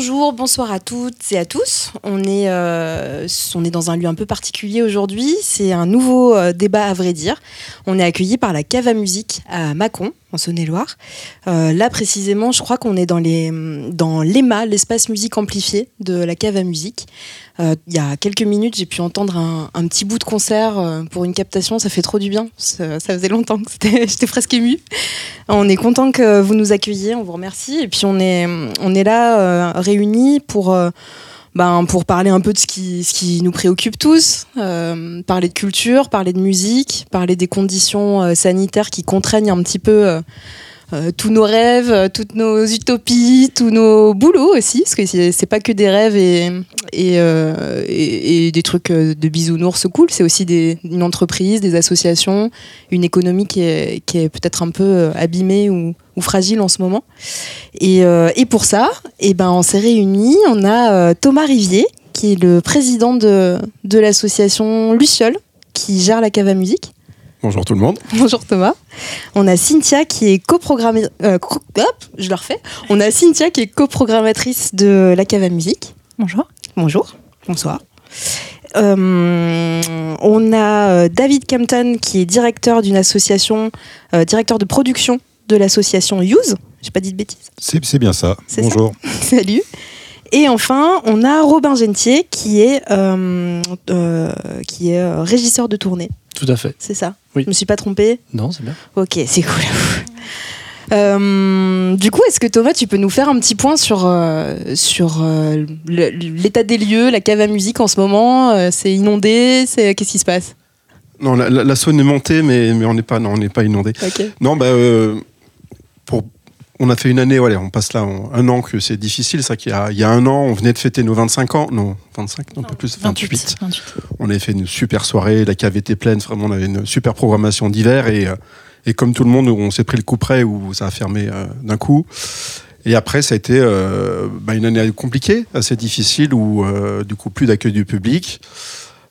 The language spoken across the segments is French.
Bonjour, bonsoir à toutes et à tous. On est, euh, on est dans un lieu un peu particulier aujourd'hui. C'est un nouveau euh, débat à vrai dire. On est accueilli par la Cave à musique à Mâcon, en Saône-et-Loire. Euh, là précisément, je crois qu'on est dans les, dans l'EMA, l'espace musique amplifié de la Cave à musique. Euh, il y a quelques minutes, j'ai pu entendre un, petit bout de concert euh, pour une captation. Ça fait trop du bien. Ça, faisait longtemps que j'étais presque émue. On est content que vous nous accueilliez. On vous remercie. Et puis on est, on est là réunis pour. Euh, ben, pour parler un peu de ce qui, nous préoccupe tous, euh, parler de culture, parler de musique, parler des conditions euh, sanitaires qui contraignent un petit peu euh, tous nos rêves, euh, toutes nos utopies, tous nos boulots aussi, parce que c'est pas que des rêves et, et, euh, et- et des trucs euh, de bisounours cool, c'est aussi des, une entreprise, des associations, une économie qui est, qui est peut-être un peu abîmée ou, ou fragile en ce moment. Et, euh, et pour ça, eh ben, on s'est réunis, on a Thomas Rivier, qui est le président de, de l'association Luciole, qui gère la cave à musique. Bonjour tout le monde. Bonjour Thomas. On a Cynthia qui est coprogrammatrice. hop, je le refais. On a Cynthia qui est coprogrammatrice de la cave à musique. Bonjour. Bonjour. Bonsoir. Euh, on a euh, David Campton qui est directeur d'une association, euh, directeur de production de l'association Use. J'ai pas dit de bêtises. C'est c'est bien ça. C'est Bonjour. Salut. Et enfin, on a Robin Gentier qui est, euh, euh, qui est euh, régisseur de tournée. Tout à fait. C'est ça Oui. Je me suis pas trompée Non, c'est bien. Ok, c'est cool. Euh, du coup, est-ce que Thomas, tu peux nous faire un petit point sur, euh, sur euh, l'état des lieux, la cave à musique en ce moment Euh, C'est inondé c'est... Qu'est-ce qui se passe? Non, la, la- la Saône est montée, mais, mais on n'est pas, non, on n'est pas inondé. Ok. Non, bah, euh, pour, on a fait une année, voilà, on passe là un an que c'est difficile. Vrai qu'il y a, il y a un an, on venait de fêter nos 25 ans. Non, 25, non, pas plus, 28. 28. On avait fait une super soirée, la cave était pleine, vraiment, on avait une super programmation d'hiver. Et, euh, et comme tout le monde, on s'est pris le coup près où ça a fermé euh, d'un coup. Et après, ça a été euh, bah, une année compliquée, assez difficile, où euh, du coup, plus d'accueil du public.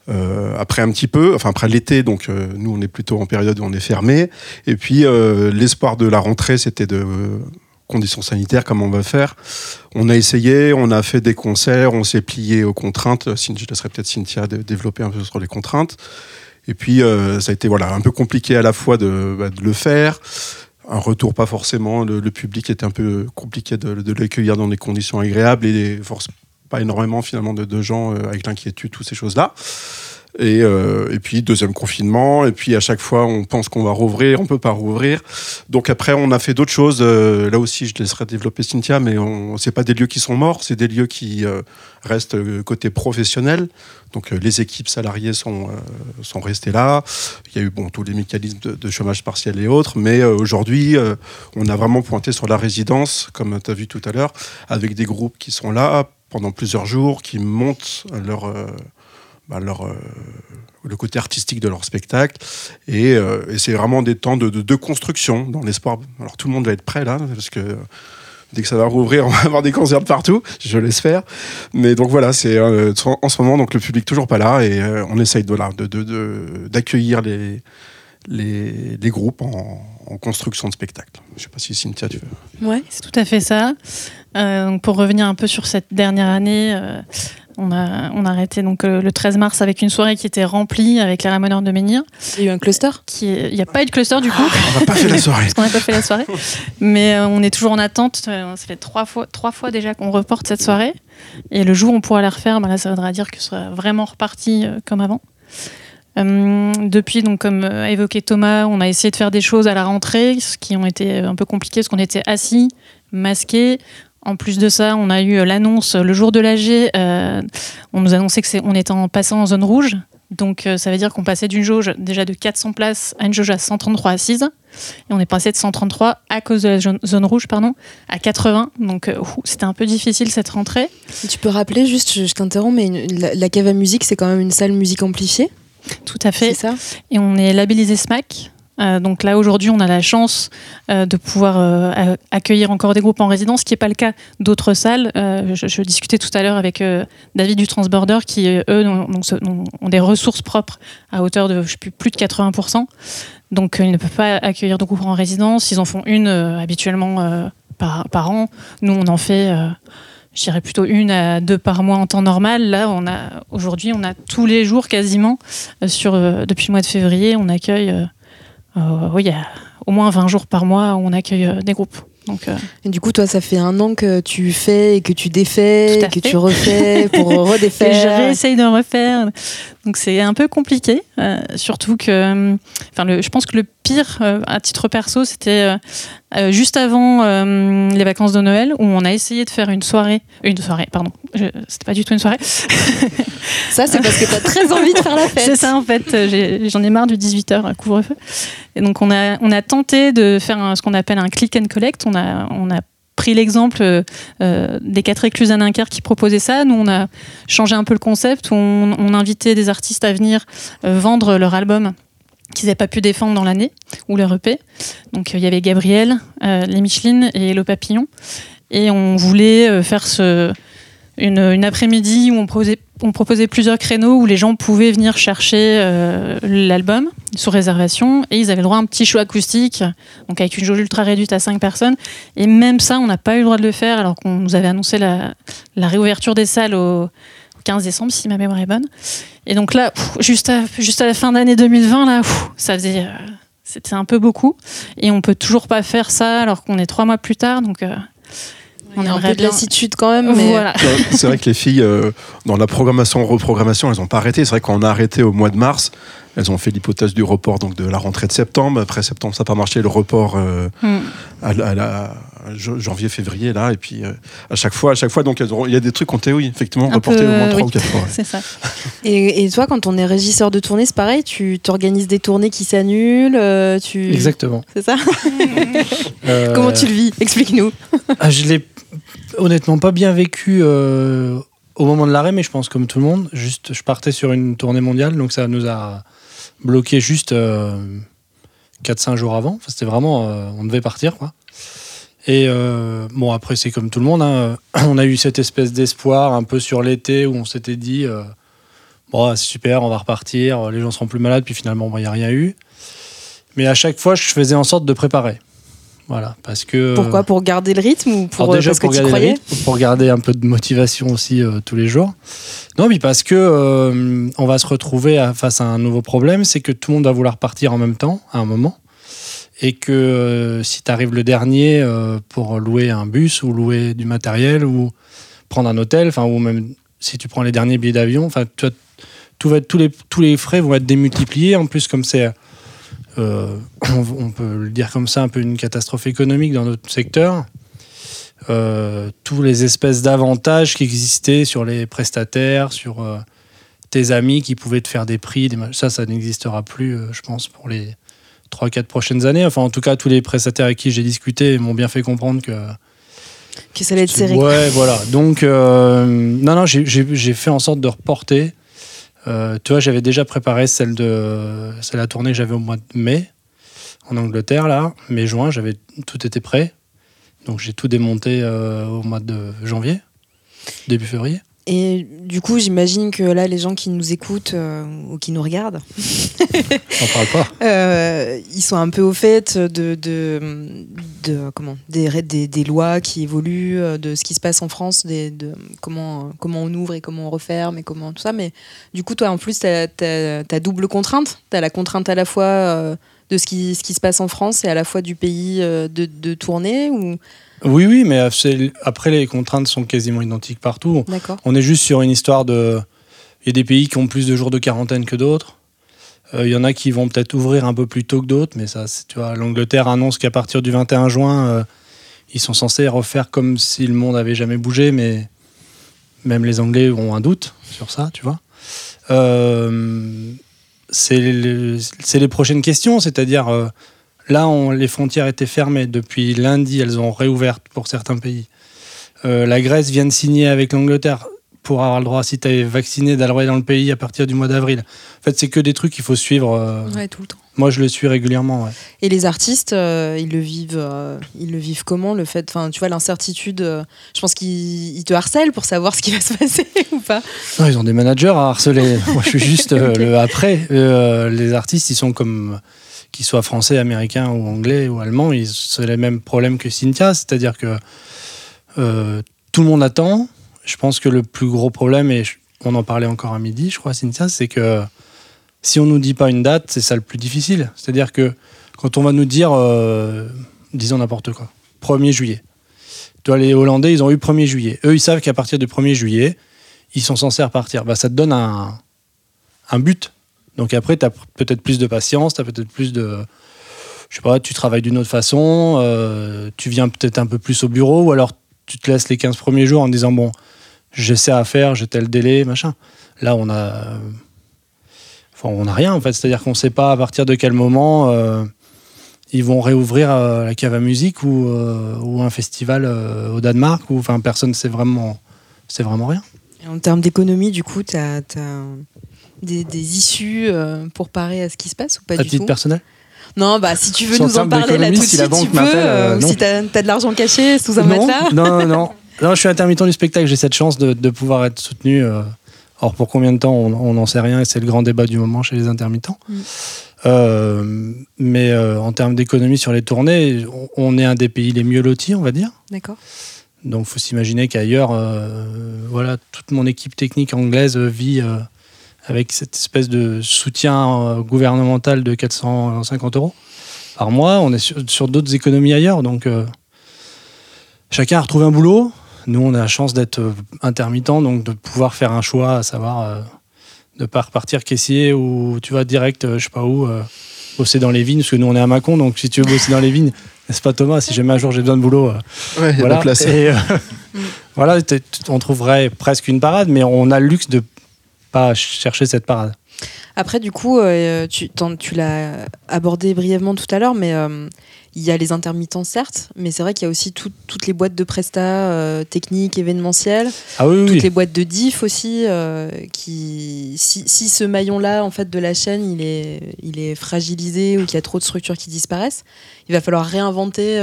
Euh, après un petit peu, enfin après l'été, donc euh, nous on est plutôt en période où on est fermé. Et puis euh, l'espoir de la rentrée, c'était de euh, conditions sanitaires, comment on va faire. On a essayé, on a fait des concerts, on s'est plié aux contraintes. Je laisserai peut-être Cynthia développer un peu sur les contraintes. Et puis euh, ça a été voilà un peu compliqué à la fois de, bah, de le faire. Un retour pas forcément, le, public était un peu compliqué de, l'accueillir dans des conditions agréables et force pas énormément finalement de, de gens euh, avec l'inquiétude, toutes ces choses-là. Et, euh, et puis deuxième confinement, et puis à chaque fois on pense qu'on va rouvrir, on peut pas rouvrir. Donc après on a fait d'autres choses. euh, là aussi je laisserai développer Cynthia, mais on c'est pas des lieux qui sont morts, c'est des lieux qui restent côté professionnel. Donc les équipes salariées sont sont restées là. Il y a eu bon tous les mécanismes de, de chômage partiel et autres, mais aujourd'hui on a vraiment pointé sur la résidence, comme tu as vu tout à l'heure, avec des groupes qui sont là pendant plusieurs jours, qui montent leur euh, bah, leur, euh, le côté artistique de leur spectacle. Et, euh, c'est vraiment des temps de, de, construction dans l'espoir. Alors tout le monde va être prêt là, parce que dès que ça va rouvrir, on va avoir des concerts partout, je l'espère. Mais donc voilà, c'est en ce moment donc le public toujours pas là et on essaye de là, de, de, d'accueillir les, les, les groupes en, construction de spectacle. Je sais pas si Cynthia tu veux. Ouais. C'est tout à fait ça. Euh, donc pour revenir un peu sur cette dernière année, euh, on, a, on a arrêté donc, euh, le 13 mars avec une soirée qui était remplie avec la ramoneur de Menhir. Il y a eu un cluster? Il n'y a pas eu de cluster du coup. On n'a pas fait la soirée. parce qu'on n'a pas fait la soirée. Mais euh, on est toujours en attente. Ça fait trois fois, trois fois déjà qu'on reporte cette soirée. Et le jour où on pourra la refaire, bah là, ça voudra dire que ce sera vraiment reparti euh, comme avant. Euh, depuis, donc, comme a évoqué Thomas, on a essayé de faire des choses à la rentrée, ce qui ont été un peu compliquées, parce qu'on était assis, masqués. En plus de ça, on a eu euh, l'annonce euh, le jour de l'AG. euh, on nous annonçait que c'est, on était en passant en zone rouge. Donc, euh, ça veut dire qu'on passait d'une jauge déjà de 400 places à une jauge à 133 assises. Et on est passé de 133 à cause de la zone- rouge, pardon, à 80. Donc, euh, c'était un peu difficile cette rentrée. Tu peux rappeler, juste, je, je t'interromps, mais une- la, la cave à musique, c'est quand même une salle musique amplifiée Tout à fait. C'est ça? Et on est labellisé SMAC. Euh, donc là aujourd'hui on a la chance euh, de pouvoir euh, accueillir encore des groupes en résidence, ce qui n'est pas le cas d'autres salles. Je, discutais tout à l'heure avec David du Transborder qui eux ont, des ressources propres à hauteur de plus, de 80%. Donc ils ne peuvent pas accueillir de groupes en résidence. Ils en font une habituellement par, an. Nous on en fait, je dirais plutôt une à deux par mois en temps normal. Là, aujourd'hui, on a tous les jours quasiment depuis le mois de février, on accueille. Oui, il y a au moins 20 jours par mois où on accueille des groupes. Donc, euh, Et du coup, toi, ça fait un an que tu fais et que tu défais, que tu refais pour redéfaire. Et je réessaye de refaire. Donc c'est un peu compliqué, euh, surtout que, enfin, le, je pense que le pire euh, à titre perso, c'était juste avant les vacances de Noël où on a essayé de faire une soirée, une soirée, pardon, c'était pas du tout une soirée. ça, c'est parce que tu as très envie de faire la fête. C'est ça en fait, j'en ai, marre du 18h couvre-feu. Et donc on a, on a tenté de faire ce qu'on appelle un click and collect. On a, on a pris l'exemple euh, des quatre écluses à Dunkerque qui proposaient ça. Nous, on a changé un peu le concept. On, on invitait des artistes à venir euh, vendre leur album qu'ils n'avaient pas pu défendre dans l'année, ou leur EP. Donc il y avait Gabriel, euh, les Michelin et le Papillon. Et on voulait faire ce, une, après-midi où on proposait, plusieurs créneaux où les gens pouvaient venir chercher euh, l'album sous réservation et ils avaient le droit à un petit show acoustique, donc avec une jauge ultra réduite à 5 personnes. Et même ça, on n'a pas eu le droit de le faire alors qu'on nous avait annoncé la, la réouverture des salles au, 15 décembre, si ma mémoire est bonne. Et donc là, juste, à, juste à la fin d'année 2020, là, ça faisait. Euh, c'était un peu beaucoup. Et on peut toujours pas faire ça alors qu'on est trois mois plus tard. Donc. Euh, on a un peu de lassitude quand même. Voilà. C'est vrai que les filles, euh, dans la programmation, reprogrammation, elles n'ont pas arrêté. C'est vrai qu'on a arrêté au mois de mars. Elles ont fait l'hypothèse du report donc de la rentrée de septembre. Après septembre, ça n'a pas marché. Le report euh, hmm. à, la janvier, février là. Et puis euh, à chaque fois, à chaque fois, donc il y a des trucs qu'on oui, effectivement reportés au moins trois ou quatre fois. C'est ça. Et, et, toi, quand on est régisseur de tournée, c'est pareil. Tu t'organises des tournées qui s'annulent. tu... Exactement. C'est ça. Comment tu le vis? Explique-nous. Ah, je l'ai honnêtement pas bien vécu euh, au moment de l'arrêt, mais je pense comme tout le monde. Juste, je partais sur une tournée mondiale, donc ça nous a bloqué juste 4-5 euh, jours avant. c'était vraiment, euh, on devait partir, quoi. Et bon, après, c'est comme tout le monde. Hein. on a eu cette espèce d'espoir un peu sur l'été où on s'était dit bon, c'est super, on va repartir, les gens seront plus malades, puis finalement, il n'y a rien eu. Mais à chaque fois, je faisais en sorte de préparer. Voilà, parce que. Pourquoi? Pour garder le rythme ou pour déjà parce pour que garder rythme, pour garder un peu de motivation aussi euh, tous les jours. Non, mais parce que euh, on va se retrouver face à un nouveau problème, c'est que tout le monde va vouloir partir en même temps à un moment, et que euh, si tu arrives le dernier pour louer un bus ou louer du matériel ou prendre un hôtel, enfin ou même si tu prends les derniers billets d'avion, enfin tout va, tous les tous les frais vont être démultipliés. En plus, comme c'est euh, on, peut le dire comme ça, un peu une catastrophe économique dans notre secteur. Euh, tous les espèces d'avantages qui existaient sur les prestataires, sur euh, tes amis qui pouvaient te faire des prix, ça, ça n'existera plus, je pense, pour les 3-4 prochaines années. Enfin, en tout cas, tous les prestataires avec qui j'ai discuté m'ont bien fait comprendre que. Que ça allait être serré. Ouais, voilà. Donc, non, non, j'ai fait en sorte de reporter euh, tu vois, j'avais déjà préparé celle de c'est la tournée que j'avais au mois de mai en Angleterre là, mai-juin, j'avais tout était prêt. Donc j'ai tout démonté euh, au mois de janvier, début février. Et du coup, j'imagine que là, les gens qui nous écoutent euh, ou qui nous regardent, on parle pas. Euh, ils sont un peu au fait de, de, de comment des, des, des, lois qui évoluent, euh, de ce qui se passe en France, des, de comment, comment on ouvre et comment on referme et comment tout ça. Mais du coup, toi, en plus, tu as, double contrainte. Tu as la contrainte à la fois de ce qui, ce qui se passe en France et à la fois du pays de, de tournée ou oui, oui, mais après, les contraintes sont quasiment identiques partout. On est juste sur une histoire de. Il y a des pays qui ont plus de jours de quarantaine que d'autres. Euh, il y en a qui vont peut-être ouvrir un peu plus tôt que d'autres, mais ça, tu vois, l'Angleterre annonce qu'à partir du 21 juin, euh, ils sont censés refaire comme si le monde avait jamais bougé, mais même les Anglais ont un doute sur ça, tu vois. Euh, c'est les, prochaines questions, c'est-à-dire Là, les frontières étaient fermées. Depuis lundi, elles ont réouvert pour certains pays. Euh, la Grèce vient de signer avec l'Angleterre pour avoir le droit, si tu es vacciné, d'aller dans le pays à partir du mois d'avril. En fait, c'est que des trucs qu'il faut suivre. Euh, tout le temps. Moi, je le suis régulièrement. Et les artistes, euh, ils le vivent, ils le vivent comment Le fait, enfin, tu vois, l'incertitude. je pense qu'ils te harcèlent pour savoir ce qui va se passer ou pas. Non, ils ont des managers à harceler. Moi, je suis juste le après. les artistes, ils sont comme qu'ils soient français, américains ou anglais ou allemands, c'est les mêmes problèmes que Cynthia, c'est-à-dire que euh, tout le monde attend. Je pense que le plus gros problème, et on en parlait encore à midi, je crois, Cynthia, c'est que si on nous dit pas une date, c'est ça le plus difficile. C'est-à-dire que quand on va nous dire, euh, disons n'importe quoi, 1er juillet. Toi, les Hollandais, ils ont eu 1er juillet. Eux, ils savent qu'à partir du 1er juillet, ils sont censés repartir. Bah, ça te donne un, un but. Donc après, tu as peut-être plus de patience, tu as peut-être plus de. Je sais pas, tu travailles d'une autre façon, euh, tu viens peut-être un peu plus au bureau, ou alors tu te laisses les 15 premiers jours en disant bon, j'essaie à faire, j'ai tel délai, machin. Là, on a. Enfin, on n'a rien en fait, c'est-à-dire qu'on ne sait pas à partir de quel moment euh, ils vont réouvrir euh, la cave à musique ou, ou un festival au Danemark, ou enfin, personne ne sait vraiment, vraiment rien. En termes d'économie, du coup, tu as, des, des, issues pour parer à ce qui se passe ou pas à du titre personnel non, bah si tu veux nous en parler là tout de suite, si tu peux. Euh, si t'as as de l'argent caché sous un non, matelas. Non, non, non. je suis intermittent du spectacle. J'ai cette chance de, de, pouvoir être soutenu. Euh, or, pour combien de temps, on n'en sait rien. Et c'est le grand débat du moment chez les intermittents. Mm. Euh, mais en termes d'économie sur les tournées, on, est un des pays les mieux lotis, on va dire. D'accord. Donc, il faut s'imaginer qu'ailleurs, voilà, toute mon équipe technique anglaise vit avec cette espèce de soutien euh, gouvernemental de 450 euros par mois. On est sur, d'autres économies ailleurs, donc euh, chacun a retrouvé un boulot. Nous, on a la chance d'être euh, intermittent, donc de pouvoir faire un choix, à savoir de ne pas repartir caissier ou tu vas direct, je sais pas où, bosser dans les vignes, parce que nous, on est à Mâcon, donc si tu veux bosser dans les vignes, n'est-ce pas Thomas Si jamais un jour j'ai besoin de boulot, voilà. place. Et, voilà, on trouverait presque une parade, mais on a le luxe de pas chercher cette parade. Après, du coup, euh, tu, tu l'as abordé brièvement tout à l'heure, mais euh, il y a les intermittents, certes, mais c'est vrai qu'il y a aussi toutes les boîtes de presta euh, techniques, événementielles, ah toutes les boîtes de diff aussi, qui, si, si ce maillon-là, en fait, de la chaîne, il est, il est fragilisé ou qu'il y a trop de structures qui disparaissent, il va falloir réinventer.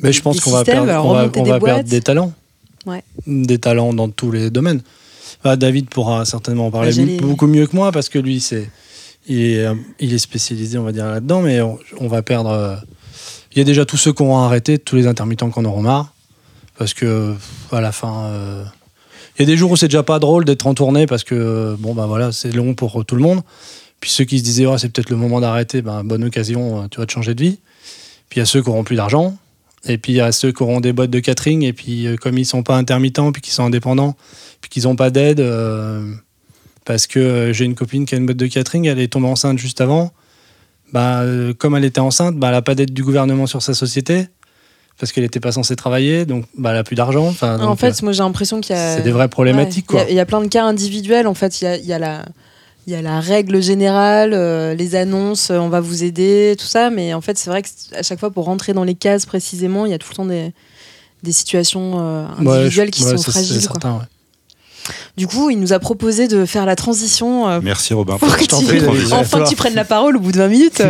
mais je pense qu'on va perdre, on va, on va perdre des talents. Ouais. Des talents dans tous les domaines. David pourra certainement en parler beaucoup mieux que moi parce que lui, c'est, il, est, il est spécialisé, on va dire, là-dedans, mais on, va perdre. Euh, il y a déjà tous ceux qui auront arrêté, tous les intermittents qui en auront marre. Parce que, à la fin. Euh, il y a des jours où c'est déjà pas drôle d'être en tournée parce que, bon, ben voilà, c'est long pour tout le monde. Puis ceux qui se disaient, oh, c'est peut-être le moment d'arrêter, ben, bonne occasion, tu vas te changer de vie. Puis il y a ceux qui auront plus d'argent. Et puis il y a ceux qui auront des boîtes de catering. Et puis, euh, comme ils sont pas intermittents, puis qu'ils sont indépendants, qu'ils n'ont pas d'aide. Euh, parce que euh, j'ai une copine qui a une boîte de catering, elle est tombée enceinte juste avant. Bah, euh, comme elle était enceinte, bah, elle n'a pas d'aide du gouvernement sur sa société parce qu'elle n'était pas censée travailler, donc bah, elle n'a plus d'argent. En fait, moi j'ai l'impression qu'il y a. C'est des vraies problématiques. Il y, y, a plein de cas individuels. En fait, il y a, y a, la. Il y a la règle générale, les annonces, on va vous aider, tout ça. Mais en fait, c'est vrai qu'à chaque fois, pour rentrer dans les cases précisément, il y a tout le temps des, des situations individuelles qui sont fragiles. Certain, du coup, il nous a proposé de faire la transition. Euh, Merci Robin. Pour que tu, enfin que tu prennes la parole au bout de 20 minutes.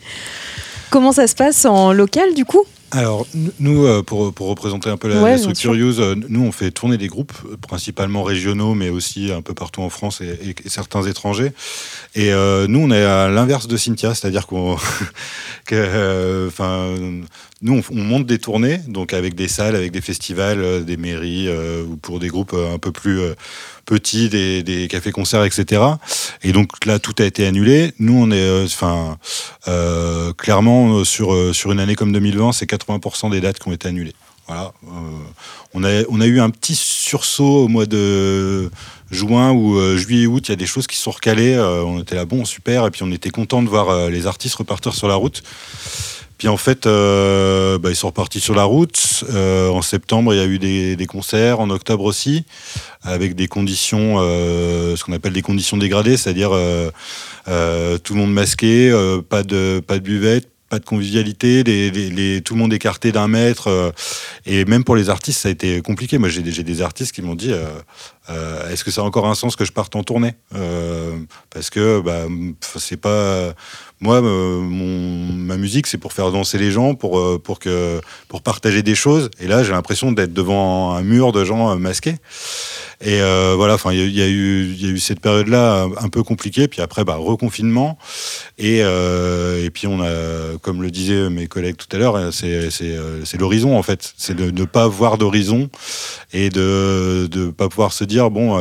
Comment ça se passe en local du coup? Alors, nous, euh, pour, pour, représenter un peu la, structure Use, euh, nous, on fait tourner des groupes, principalement régionaux, mais aussi un peu partout en France et, certains étrangers. Et nous, on est à l'inverse de Cynthia, c'est-à-dire qu'on. Enfin, nous, on, monte des tournées, donc avec des salles, avec des festivals, euh, des mairies, euh, ou pour des groupes euh, un peu plus petits, des, cafés-concerts, etc. Et donc là, tout a été annulé. Nous, on est, enfin, clairement, sur, sur une année comme 2020, c'est 80% des dates qui ont été annulées. Voilà. on, a, on a eu un petit sursaut au mois de juin ou juillet août, il y a des choses qui sont recalées. on était là, bon, super, et puis on était content de voir les artistes repartir sur la route. Puis en fait, euh, bah, ils sont repartis sur la route. Euh, en septembre, il y a eu des, concerts, en octobre aussi, avec des conditions, euh, ce qu'on appelle des conditions dégradées, c'est-à-dire tout le monde masqué, pas de pas de buvette, pas de convivialité, tout le monde écarté d'un mètre. et même pour les artistes, ça a été compliqué. Moi, j'ai des artistes qui m'ont dit est-ce que ça a encore un sens que je parte en tournée? Parce que bah, c'est pas moi, euh, ma musique, c'est pour faire danser les gens, pour, euh, pour, que, pour partager des choses. Et là, j'ai l'impression d'être devant un mur de gens euh, masqués. Et euh, voilà, il y, a eu, y a eu cette période-là un peu compliquée, puis après, bah, reconfinement. Et, et puis, on a, comme le disaient mes collègues tout à l'heure, c'est, c'est, l'horizon, en fait. C'est de ne pas voir d'horizon et de ne pas pouvoir se dire, bon,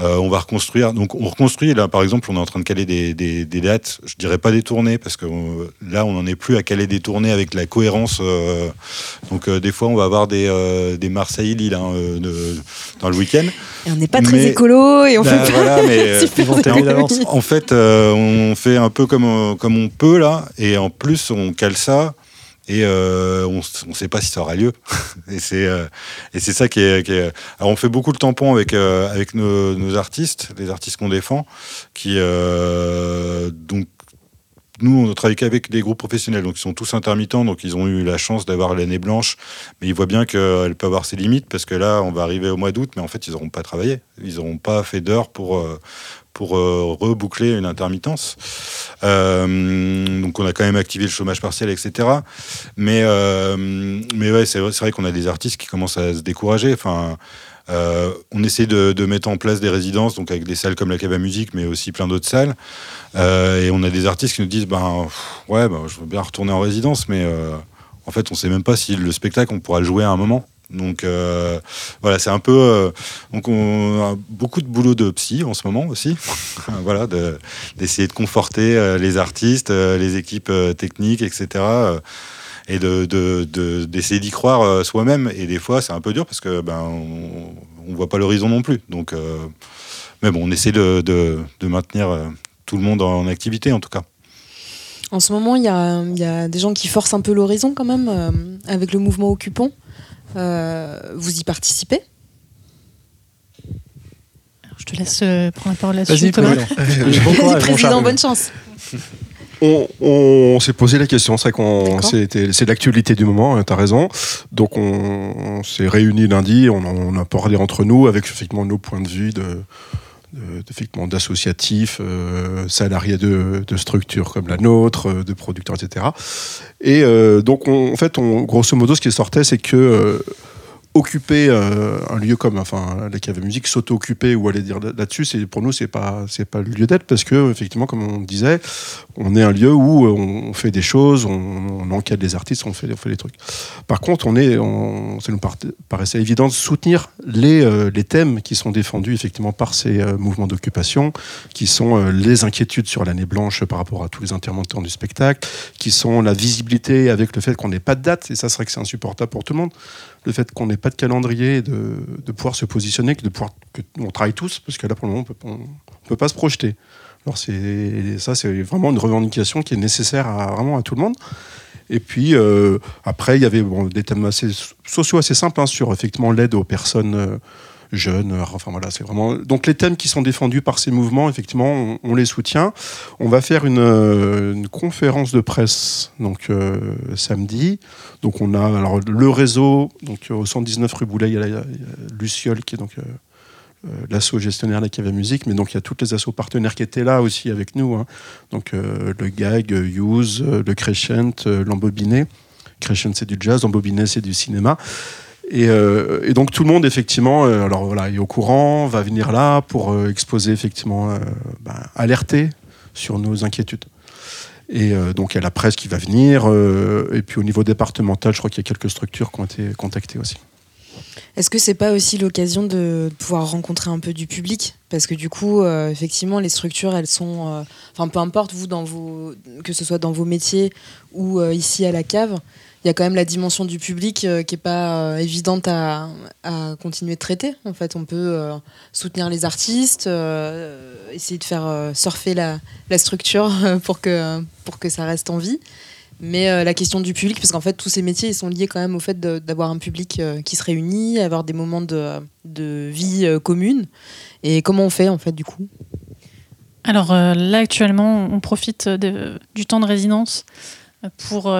euh, on va reconstruire. Donc on reconstruit. Là, par exemple, on est en train de caler des, des, dates. Je dirais pas des tournées parce que euh, là, on n'en est plus à caler des tournées avec la cohérence. Euh, donc des fois, on va avoir des, des Marseille-Lille hein, dans le week-end. Et on n'est pas très écolo et on bah, fait pas mais, en, fait, on fait un peu comme, comme on peut là, et en plus, on cale ça et euh, on ne sait pas si ça aura lieu. et c'est euh, et c'est ça qui est, Alors on fait beaucoup le tampon avec euh, avec nos, artistes, les artistes qu'on défend, qui donc nous, on travaille qu'avec des groupes professionnels, donc ils sont tous intermittents, donc ils ont eu la chance d'avoir l'année blanche, mais ils voient bien qu'elle peut avoir ses limites, parce que là, on va arriver au mois d'août, mais en fait, ils n'auront pas travaillé, ils n'auront pas fait d'heures pour, pour euh, reboucler une intermittence. Euh, donc on a quand même activé le chômage partiel, etc. Mais, euh, mais ouais, c'est vrai, qu'on a des artistes qui commencent à se décourager. Enfin, on essaie de, mettre en place des résidences, donc avec des salles comme la Cave Musique, mais aussi plein d'autres salles. et on a des artistes qui nous disent, ben ouais, ben, je veux bien retourner en résidence, mais en fait, on sait même pas si le spectacle on pourra le jouer à un moment. Donc euh, voilà, c'est un peu. Euh, donc on a beaucoup de boulot de psy en ce moment aussi. voilà, d'essayer de, conforter euh, les artistes, les équipes techniques, etc. et de, d'essayer d'y croire soi-même. Et des fois, c'est un peu dur parce que ben on, voit pas l'horizon non plus. Donc, mais bon, on essaie de, maintenir tout le monde en activité en tout cas. En ce moment, il y y a, des gens qui forcent un peu l'horizon quand même avec le mouvement occupant. Euh, vous y participez Je te laisse euh, prendre la parole là-dessus. Vas-y, président, bonne chance. On, s'est posé la question, c'est qu'on c'est l'actualité du moment, hein, tu as raison. Donc on, s'est réunis lundi, on, a parlé entre nous avec effectivement nos points de vue de, effectivement d'associatifs, euh, salariés de, structures comme la nôtre, euh, de producteurs, etc. Et euh, donc, en fait, on, grosso modo, ce qui sortait, c'est que occuper euh, un lieu comme enfin la cave musique s'auto-occuper ou aller dire là-dessus c'est pour nous c'est pas c'est pas le lieu d'être parce que effectivement comme on disait on est un lieu où on, fait des choses on, encadre les artistes on fait on fait des trucs. Par contre on est on, ça nous paraissait évident de soutenir les euh, les thèmes qui sont défendus effectivement par ces euh, mouvements d'occupation qui sont les inquiétudes sur l'année blanche par rapport à tous les intermittents du spectacle qui sont la visibilité avec le fait qu'on n'ait pas de date et ça serait que c'est insupportable pour tout le monde le fait qu'on n'ait pas de calendrier, de, de, pouvoir se positionner, de pouvoir que on travaille tous, parce que là pour le moment on ne peut pas se projeter. Alors ça, c'est vraiment une revendication qui est nécessaire à, vraiment à tout le monde. Et puis euh, après, il y avait des thèmes assez sociaux assez simples hein, sur effectivement l'aide aux personnes. Euh, jeunes. Euh, enfin voilà, c'est vraiment. Donc les thèmes qui sont défendus par ces mouvements, effectivement, on, les soutient. On va faire une, euh, conférence de presse donc euh, samedi. Donc on a alors le réseau donc au 119 rue Boulet, il y a, Luciole qui est donc gestionnaire de la cave musique, mais donc il y a toutes les assos partenaires qui étaient là aussi avec nous. Hein. Donc le Gag, Use, le Crescent, l'Embobiné. Crescent c'est du jazz, l'Embobiné c'est du cinéma. Euh, et, donc tout le monde effectivement, euh, alors voilà, est au courant, va venir là pour euh, exposer effectivement, ben, alerter sur nos inquiétudes. Et donc il y a la presse qui va venir, et puis au niveau départemental, je crois qu'il y a quelques structures qui ont été contactées aussi. Est-ce que c'est pas aussi l'occasion de pouvoir rencontrer un peu du public? Parce que du coup, effectivement, les structures, elles sont. Enfin, peu importe, vous, dans vos, que ce soit dans vos métiers ou ici à la cave, il y a quand même la dimension du public euh, qui n'est pas euh, évidente à, continuer de traiter. En fait, on peut euh, soutenir les artistes, essayer de faire surfer la, structure pour que, pour que ça reste en vie. Mais la question du public, parce qu'en fait, tous ces métiers, sont liés quand même au fait d'avoir un public qui se réunit, avoir des moments de, de vie commune. Et comment on fait, en fait, du coup? Alors là, actuellement, on profite du temps de résidence pour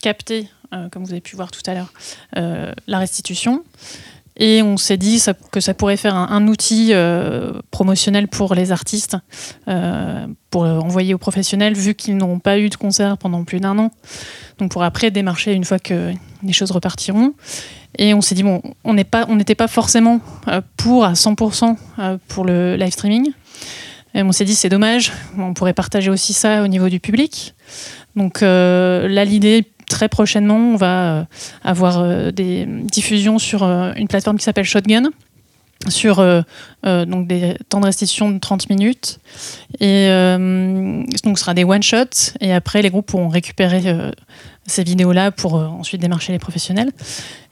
capter, euh, comme vous avez pu voir tout à l'heure, euh, la restitution. Et on s'est dit que ça pourrait faire un, outil euh, promotionnel pour les artistes, pour envoyer aux professionnels, vu qu'ils n'ont pas eu de concert pendant plus d'un an. Donc pour après démarcher, une fois qu'ils les choses repartiront. Et on s'est dit, bon, on n'est pas- n'était pas, forcément pour à 100% euh, pour le live streaming. Et on s'est dit, c'est dommage, on pourrait partager aussi ça au niveau du public. Donc là, l'idée, très prochainement, on va euh, avoir euh, des diffusions sur euh, une plateforme qui s'appelle Shotgun, sur euh, euh, donc des temps de restitution de 30 minutes. Et euh, donc, ce sera des one-shots. Et après, les groupes pourront récupérer euh, ces vidéos-là pour euh, ensuite démarcher les professionnels.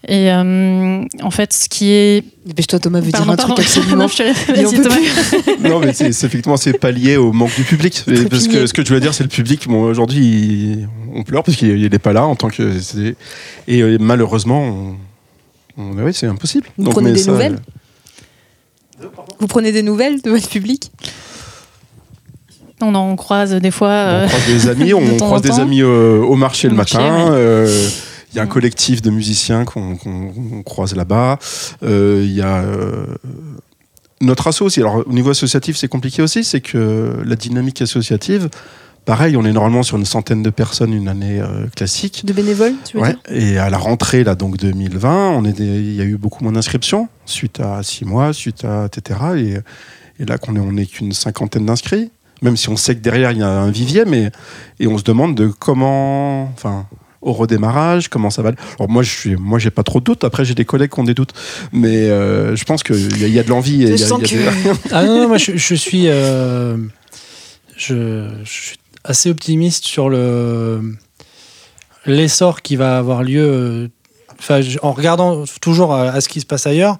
Et euh, en fait, ce qui est. Dépêche-toi, Thomas veut Pardon, dire un pardon. truc absolument. Non, je te- non, mais c'est c'est effectivement c'est pas lié au manque du public. Très parce pigné. que ce que je veux dire, c'est le public. Bon, aujourd'hui, il- on pleure parce qu'il n'est pas là en tant que. c'est- Et euh, malheureusement, on- on- oui, c'est impossible. Vous prenez mais des nouvelles? Vous prenez des nouvelles de votre public On en croise des fois. On euh, croise des amis, on de croise des amis euh, au marché Au le marché, matin. ouais. euh, Il y a un collectif de musiciens qu'on croise là-bas. Euh, Il y a euh, notre asso aussi. Alors au niveau associatif, c'est compliqué aussi. C'est que la dynamique associative, pareil, on est normalement sur une centaine de personnes une année euh, classique. De bénévoles, tu veux Ouais. dire? Et à la rentrée là, donc 2020, on est des- il y a eu beaucoup moins d'inscriptions suite à six mois, suite à etc. Et, et là qu'on est, on est qu'une cinquantaine d'inscrits. Même si on sait que derrière il y a un vivier, mais et on se demande de comment, enfin, au redémarrage, comment ça va. Alors moi, je suis, moi, j'ai pas trop de doutes. Après, j'ai des collègues qui ont des doutes, mais euh, je pense qu'il y, a- il y a de l'envie. et Je il y a- sens il y a que. des- Ah non, non, moi je, je suis, euh, je, je suis assez optimiste sur le l'essor qui va avoir lieu. euh, en regardant toujours à, ce qui se passe ailleurs,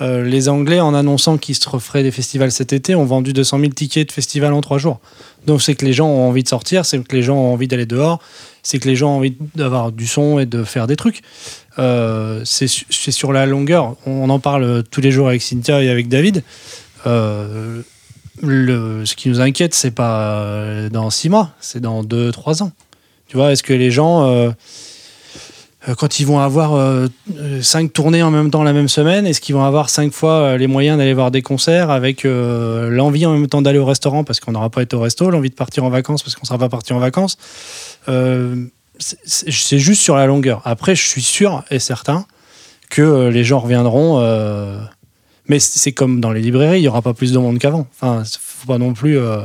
euh, les Anglais, en annonçant qu'ils se referaient des festivals cet été, ont vendu 200 000 tickets de festival en trois jours. Donc c'est que les gens ont envie de sortir, c'est que les gens ont envie d'aller dehors, c'est que les gens ont envie d'avoir du son et de faire des trucs. Euh, c'est sur la longueur. On en parle tous les jours avec Cynthia et avec David. Euh, ce qui nous inquiète, c'est pas euh, dans six mois, c'est dans deux, trois ans. Tu vois, est-ce que les gens, euh, euh, quand ils vont avoir euh, cinq tournées en même temps la même semaine, est-ce qu'ils vont avoir cinq fois les moyens d'aller voir des concerts avec l'envie en même temps d'aller au restaurant parce qu'on n'aura pas été au resto, l'envie de partir en vacances parce qu'on ne sera pas parti en vacances? C'est- juste sur la longueur. Après, je suis sûr et certain que les gens reviendront. Mais c'est comme dans les librairies, il y aura pas plus de monde qu'avant. Enfin, faut pas non plus. euh,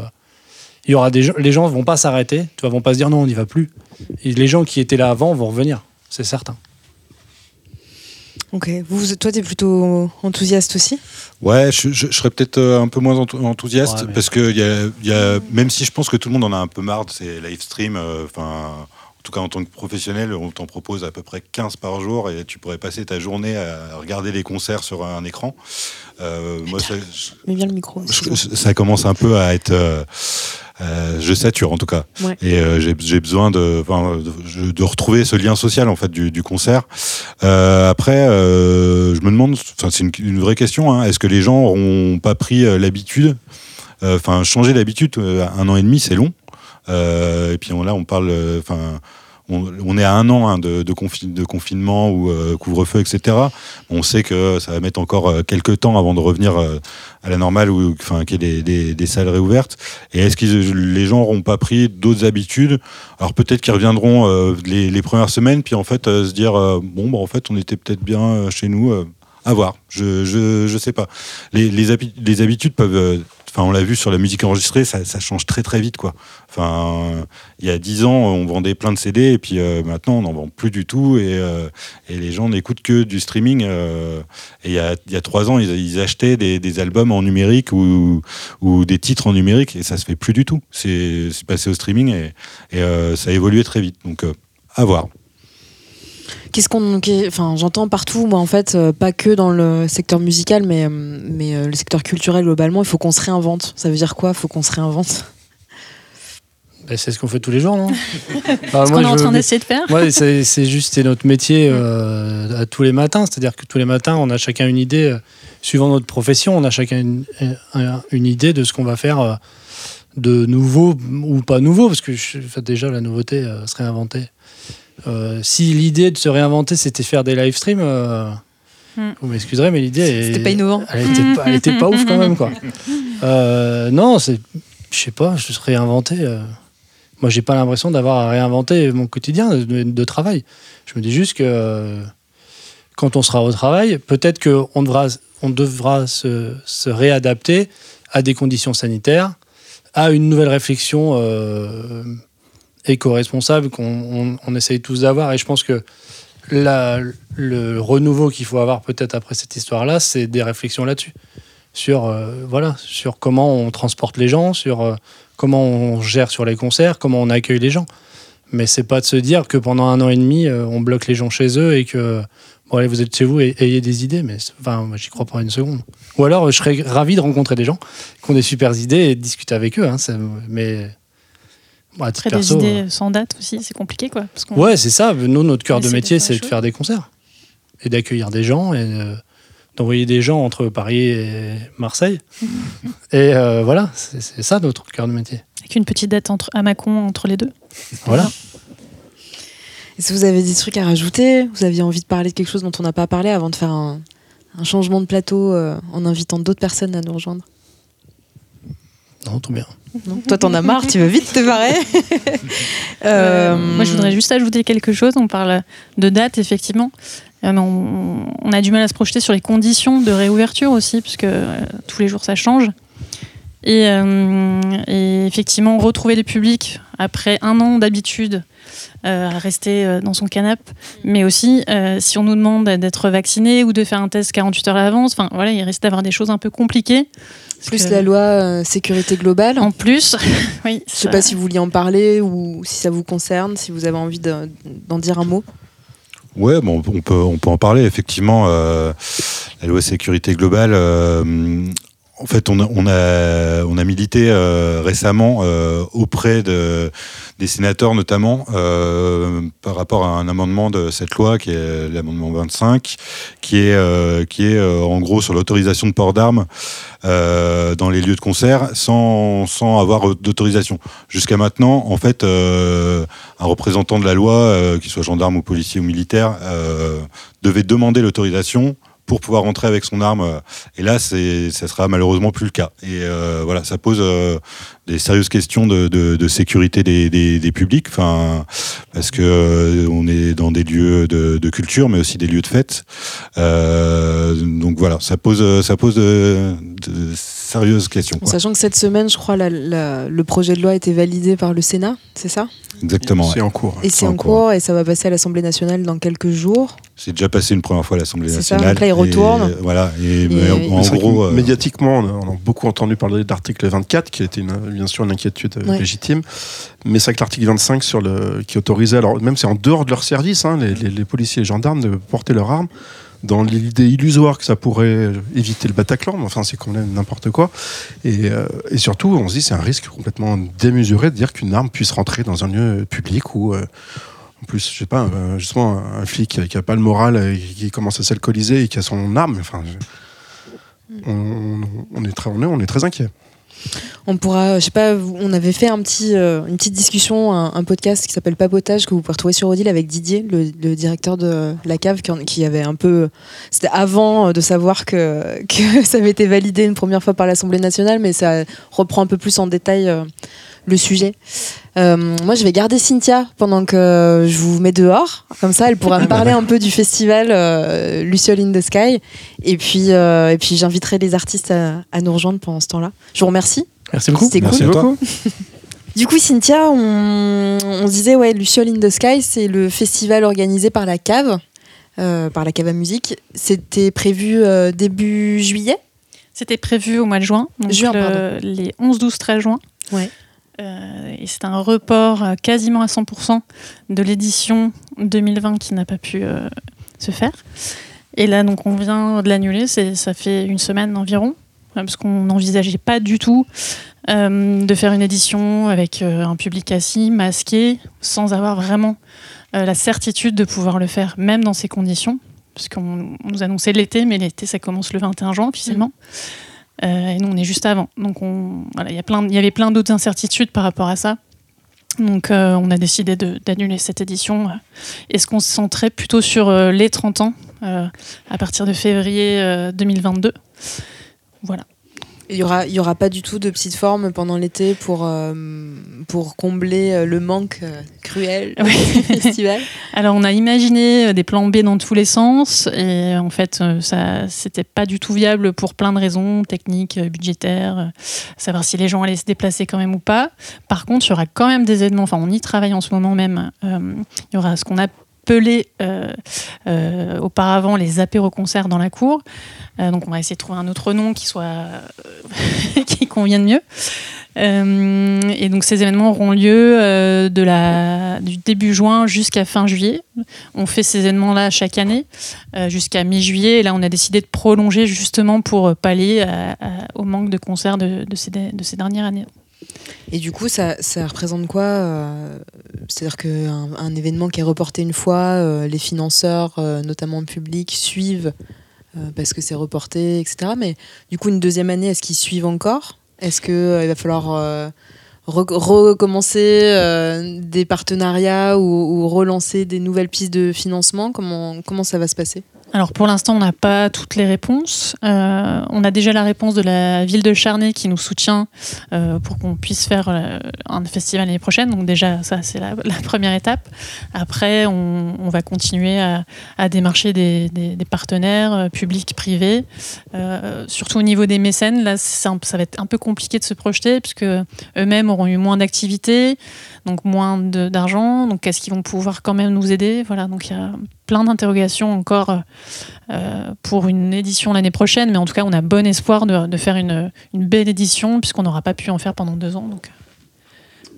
il y aura des gens, les gens vont pas s'arrêter. Tu vois, vont pas se dire non, on n'y va plus. Et les gens qui étaient là avant vont revenir, c'est certain. Ok. Vous, toi, t'es plutôt enthousiaste aussi? Ouais, je, je- je serais peut-être euh, un peu moins enthou- enthousiaste Ouais, mais- parce que y a, y a- même si je pense que tout le monde en a un peu marre de ces live streams, euh, enfin. en tout cas, en tant que professionnel, on t'en propose à peu près 15 par jour et tu pourrais passer ta journée à regarder les concerts sur un écran. Euh, moi, ça, je- Mais bien le micro. je- ça commence un peu à être. euh, euh, je sature en tout cas. Ouais. Et euh, j'ai besoin de, enfin, de, de retrouver ce lien social en fait du, du concert. Euh, après, je me demande, c'est une, une vraie question. hein, Est-ce que les gens n'auront pas pris l'habitude Enfin, changer l'habitude, euh, un an et demi, c'est long. Euh, et puis on, là, on parle, euh, enfin. on, on est à un an hein, de, de, de confinement ou euh, couvre-feu, etc. On sait que ça va mettre encore euh, quelques temps avant de revenir à la normale ou enfin qu'il y ait des, des- des salles réouvertes. Et est-ce que les gens n'auront pas pris d'autres habitudes? Alors peut-être qu'ils reviendront les, les premières semaines, puis en fait se dire bon bah en fait on était peut-être bien chez nous. À voir. Je, je je sais pas. Les les, habi- les habitudes peuvent. euh, Enfin, on l'a vu sur la musique enregistrée, ça, change très très vite, quoi. Enfin, il y a dix ans, on vendait plein de CD, et puis euh, maintenant, on n'en vend plus du tout, et, euh, et les gens n'écoutent que du streaming. et il y a, y a trois ans, ils, achetaient des, des albums en numérique ou, ou des titres en numérique, et ça se fait plus du tout. C'est passé au streaming, et, et ça a évolué très vite. Donc, à voir. Qu'est-ce qu'on, enfin, j'entends partout, moi en fait, euh, pas que dans le secteur musical, mais euh, mais euh, le secteur culturel globalement. Il faut qu'on se réinvente. Ça veut dire quoi Il faut qu'on se réinvente? Ben, c'est ce qu'on fait tous les jours, non? Ah, Ce moi, qu'on est en train d'essayer de faire. Ouais, c'est c'est juste c'est notre métier euh, à tous les matins. C'est-à-dire que tous les matins, on a chacun une idée, euh, suivant notre profession, on a chacun une, un- une idée de ce qu'on va faire euh, de nouveau ou pas nouveau, parce que je- enfin, déjà la nouveauté euh, se réinventer. Euh, si l'idée de se réinventer, c'était faire des live streams, euh, Hmm. vous m'excuserez, mais l'idée C'était pas innovant. Elle était pas, elle était pas ouf quand même, quoi. Euh, non, c'est, je sais pas, je serais inventé. euh, moi, j'ai pas l'impression d'avoir à réinventer mon quotidien de, de travail. Je me dis juste que euh, quand on sera au travail, peut-être qu'on devra, on devra se, se réadapter à des conditions sanitaires, à une nouvelle réflexion euh, éco-responsable qu'on on, on essaye tous d'avoir. Et je pense que la- le renouveau qu'il faut avoir peut-être après cette histoire-là, c'est des réflexions là-dessus. Sur, euh, voilà, sur comment on transporte les gens, sur euh, comment on gère sur les concerts, comment on accueille les gens. Mais c'est pas de se dire que pendant un an et demi, euh, on bloque les gens chez eux et que bon, allez, vous êtes chez vous et ayez des idées. Mais enfin, j'y crois pas une seconde. Ou alors, je serais ravi de rencontrer des gens qui ont des super idées et de discuter avec eux. hein, mais Après, des idées sans date aussi, c'est compliqué, quoi. Parce Ouais, c'est ça. Nous, notre cœur de métier, c'est de faire des concerts et d'accueillir des gens et euh, d'envoyer des gens entre Paris et Marseille. et euh, voilà, c'est ça notre cœur de métier. Avec une petite date entre, à Mâcon entre les deux. Voilà. Est-ce que vous avez des trucs à rajouter Vous aviez envie de parler de quelque chose dont on n'a pas parlé avant de faire un, un changement de plateau euh, en invitant d'autres personnes à nous rejoindre? Non, tout bien. Non Toi, t'en as marre, tu veux vite te barrer Euh, Euh, moi, je voudrais juste ajouter quelque chose. On parle de date, effectivement. Euh, mais on, on a du mal à se projeter sur les conditions de réouverture aussi, puisque euh, tous les jours ça change. Et, euh, et effectivement, retrouver le public après un an d'habitude euh, à rester euh, dans son canapé, mais aussi euh, si on nous demande d'être vacciné ou de faire un test 48 heures à l'avance, enfin voilà, il risque d'avoir des choses un peu compliquées. Plus que- la loi euh, sécurité globale. En plus, oui. Je sais pas si vous vouliez en parler ou si ça vous concerne, si vous avez envie de- d'en dire un mot. Ouais, bon, on peut, on peut en parler. Effectivement, euh, la loi sécurité globale. euh, en fait, on a, on a, on a milité euh, récemment euh, auprès de, des sénateurs, notamment euh, par rapport à un amendement de cette loi, qui est l'amendement 25, qui est, qui est en gros sur l'autorisation de port d'armes dans les lieux de concert sans, sans avoir d'autorisation. Jusqu'à maintenant, en fait, un représentant de la loi, qu'il soit gendarme ou policier ou militaire, devait demander l'autorisation pour pouvoir rentrer avec son arme. Et là, c'est, ça sera malheureusement plus le cas. Et euh, voilà, ça pose euh, des sérieuses questions de, de, de sécurité des, des, des publics, enfin, parce que euh, on est dans des lieux de, de culture, mais aussi des lieux de fête. Euh, donc voilà, ça pose, ça pose de, sérieuses questions. Sachant que cette semaine, je crois, la- la- le projet de loi a été validé par le Sénat, c'est ça? Exactement. ouais. C'est en cours. Et c'est en en cours et ça va passer à l'Assemblée nationale dans quelques jours. C'est déjà passé une première fois à l'Assemblée C'est ça, nationale. donc là, il Et, retourne. voilà. Et, mais Et- en- gros, euh, médiatiquement, on a, on a beaucoup entendu parler de l'article 24, qui était une- bien sûr une inquiétude euh, Ouais. légitime. Mais c'est vrai que l'article 25, sur le, qui autorisait, alors même c'est en dehors de leur service, hein, les, les- les policiers et les gendarmes de porter leurs armes, dans l'idée illusoire que ça pourrait éviter le Bataclan, mais enfin c'est quand même n'importe quoi. Et, euh, et surtout, on se dit c'est un risque complètement démesuré de dire qu'une arme puisse rentrer dans un lieu public où. euh, en plus, je sais pas, justement, un flic qui a- pas le moral, euh, qui commence à s'alcooliser et qui a son arme, enfin, je- on, on est très, on est, on est très inquiet. On pourra, je sais pas, on avait fait euh, une petite discussion, un, podcast qui s'appelle Papotage que vous pouvez retrouver sur Odile avec Didier, le, directeur de la cave, qui, avait un peu, c'était avant de savoir que, que ça avait été validé une première fois par l'Assemblée nationale, mais ça reprend un peu plus en détail euh, le sujet. Euh, moi, je vais garder Cynthia pendant que je vous mets dehors. Comme ça, elle pourra me parler un peu du festival euh, Luciole in the Sky. Et puis, euh, et puis j'inviterai les artistes à, à nous rejoindre pendant ce temps-là. Je vous remercie. Merci beaucoup. C'était Merci cool. toi. Du coup, Cynthia, on, on se disait, ouais, Luciole in the Sky, c'est le festival organisé par la cave, euh, par la cave à musique. C'était prévu euh, début juillet? C'était prévu au mois de juin, donc Juin, le- pardon. les 11, 12, 13 juin. Ouais. Euh, et c'est un report euh, quasiment à 100% de l'édition 2020 qui n'a pas pu euh, se faire. Et là, donc, on vient de l'annuler. Ça fait une semaine environ, parce qu'on n'envisageait pas du tout de faire une édition avec un public assis, masqué, sans avoir vraiment la certitude de pouvoir le faire, même dans ces conditions. Parce qu'on on nous annonçait l'été, mais l'été, ça commence le 21 juin officiellement. Euh, et nous, on est juste avant. Donc, on, voilà, il y y avait plein d'autres incertitudes par rapport à ça. Donc, euh, on a décidé d'annuler cette édition euh, et se concentrer plutôt sur euh, les 30 ans euh, à partir de février euh, 2022. Voilà. Il y aura, il y aura pas du tout de petite forme pendant l'été pour, euh, pour combler euh, le manque euh, cruel du festival. Alors, on a imaginé des plans B dans tous les sens et en fait, ça, c'était pas du tout viable pour plein de raisons techniques, budgétaires, savoir si les gens allaient se déplacer quand même ou pas. Par contre, il y aura quand même des événements. Enfin, on y travaille en ce moment même. Euh, il y aura ce qu'on appelait euh, euh, auparavant les apéro-concerts dans la cour. Euh, donc, on va essayer de trouver un autre nom qui soit qui convienne mieux. Et donc ces événements auront lieu du début juin jusqu'à fin juillet. On fait ces événements-là chaque année jusqu'à mi-juillet. Et là, on a décidé de prolonger justement pour pallier au manque de concerts de ces dernières années. Et du coup, ça, représente quoi euh, C'est-à-dire qu'un un événement qui est reporté une fois, euh, les financeurs, euh, notamment publics, suivent euh, parce que c'est reporté, etc. Mais du coup, une deuxième année, est-ce qu'ils suivent encore? Est-ce qu'il va falloir re- recommencer des partenariats ou, ou relancer des nouvelles pistes de financement? Comment, comment ça va se passer? Alors pour l'instant, on n'a pas toutes les réponses. Euh, on a déjà la réponse de la ville de Charnay qui nous soutient euh, pour qu'on puisse faire euh, un festival l'année prochaine. Donc déjà, ça, c'est la, première étape. Après, on, va continuer à, démarcher des, partenaires publics, privés. Surtout au niveau des mécènes, là, ça va être un peu compliqué de se projeter puisque eux-mêmes auront eu moins d'activités, donc moins d'argent. Donc est-ce qu'ils vont pouvoir quand même nous aider? Voilà, donc il y a plein d'interrogations encore euh, pour une édition l'année prochaine, mais en tout cas, on a bon espoir de, de faire une, une belle édition, puisqu'on n'aura pas pu en faire pendant deux ans. Donc,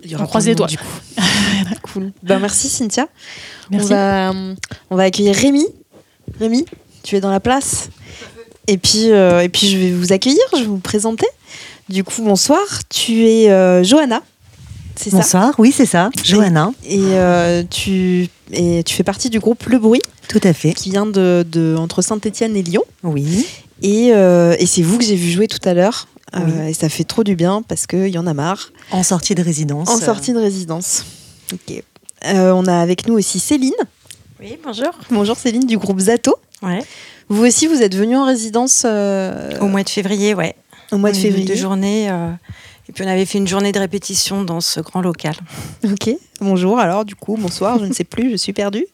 Il y On croise les doigts. du coup. cool. Ben, merci Cynthia. merci. On va, on va accueillir Rémi. Rémi, tu es dans la place. Et puis, euh, et puis je vais vous accueillir, je vais vous présenter. Du coup, bonsoir. Tu es euh, Johanna, c'est ça Bonsoir, oui, c'est ça, Johanna, Et euh, tu, et tu fais partie du groupe Le Bruit, tout à fait. qui vient de, de- entre Saint-Étienne et Lyon. Oui, Et, euh, et c'est vous que j'ai vu jouer tout à l'heure. Euh, et ça fait trop du bien parce qu'il y en a marre. en sortie de résidence. En sortie de résidence. Ok. Euh, on a avec nous aussi Céline. Oui, bonjour. Bonjour Céline du groupe Zato. Ouais. Vous aussi, vous êtes venu en résidence euh, Au mois de février, ouais. au mois de février. Deux journées. euh, et puis on avait fait une journée de répétition dans ce grand local. Ok. Bonjour. Alors du coup, bonsoir. Je ne sais plus. Je suis perdue.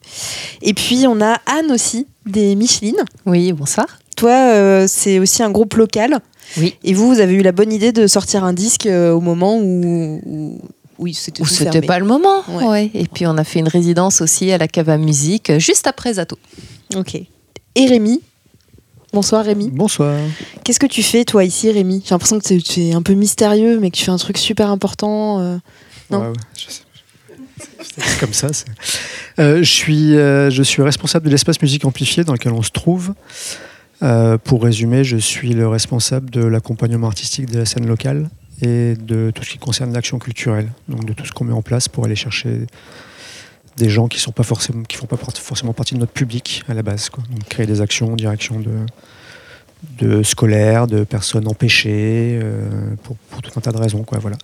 Et puis on a Anne aussi des Micheline. Oui, bonsoir. Toi, euh, c'est aussi un groupe local. Oui. Et vous, vous avez eu la bonne idée de sortir un disque euh, au moment où, où- oui, c'était Ou c'était pas le moment. Ouais. Ouais. Et puis on a fait une résidence aussi à la Cava Musique, euh, juste après Zato. Ok. Et Rémi. Bonsoir Rémi. Bonsoir. Qu'est-ce que tu fais toi ici Rémi? J'ai l'impression que tu es- un peu mystérieux, mais que tu fais un truc super important. euh. Non? Ouais, ouais, je sais. C'est comme ça. Euh, je, suis, euh, je suis responsable de l'espace musique amplifié dans lequel on se trouve. Pour résumer, je suis le responsable de l'accompagnement artistique de la scène locale et de tout ce qui concerne l'action culturelle, donc de tout ce qu'on met en place pour aller chercher des gens qui sont pas forcément qui font pas forcément partie de notre public à la base quoi. donc créer des actions en direction de de scolaires, de personnes empêchées, euh, pour, tout un tas de raisons. Quoi, voilà.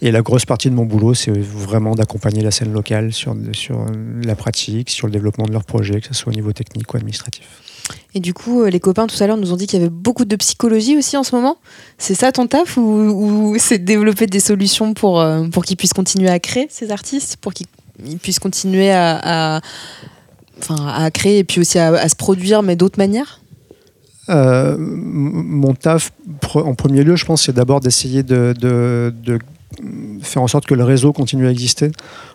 Et la grosse partie de mon boulot, c'est vraiment d'accompagner la scène locale sur, sur la pratique, sur le développement de leurs projets, que ce soit au niveau technique ou administratif. Et du coup, euh, les copains tout à l'heure nous ont dit qu'il y avait beaucoup de psychologie aussi en ce moment. C'est ça ton taf ou, ou c'est développer des solutions pour, euh, pour qu'ils puissent continuer à créer ces artistes, pour qu'ils ils puissent continuer à, à- à créer et puis aussi à, se produire, mais d'autres manières Euh, mon taf, en premier lieu, je pense, c'est d'abord d'essayer de, faire en sorte que le réseau continue à exister.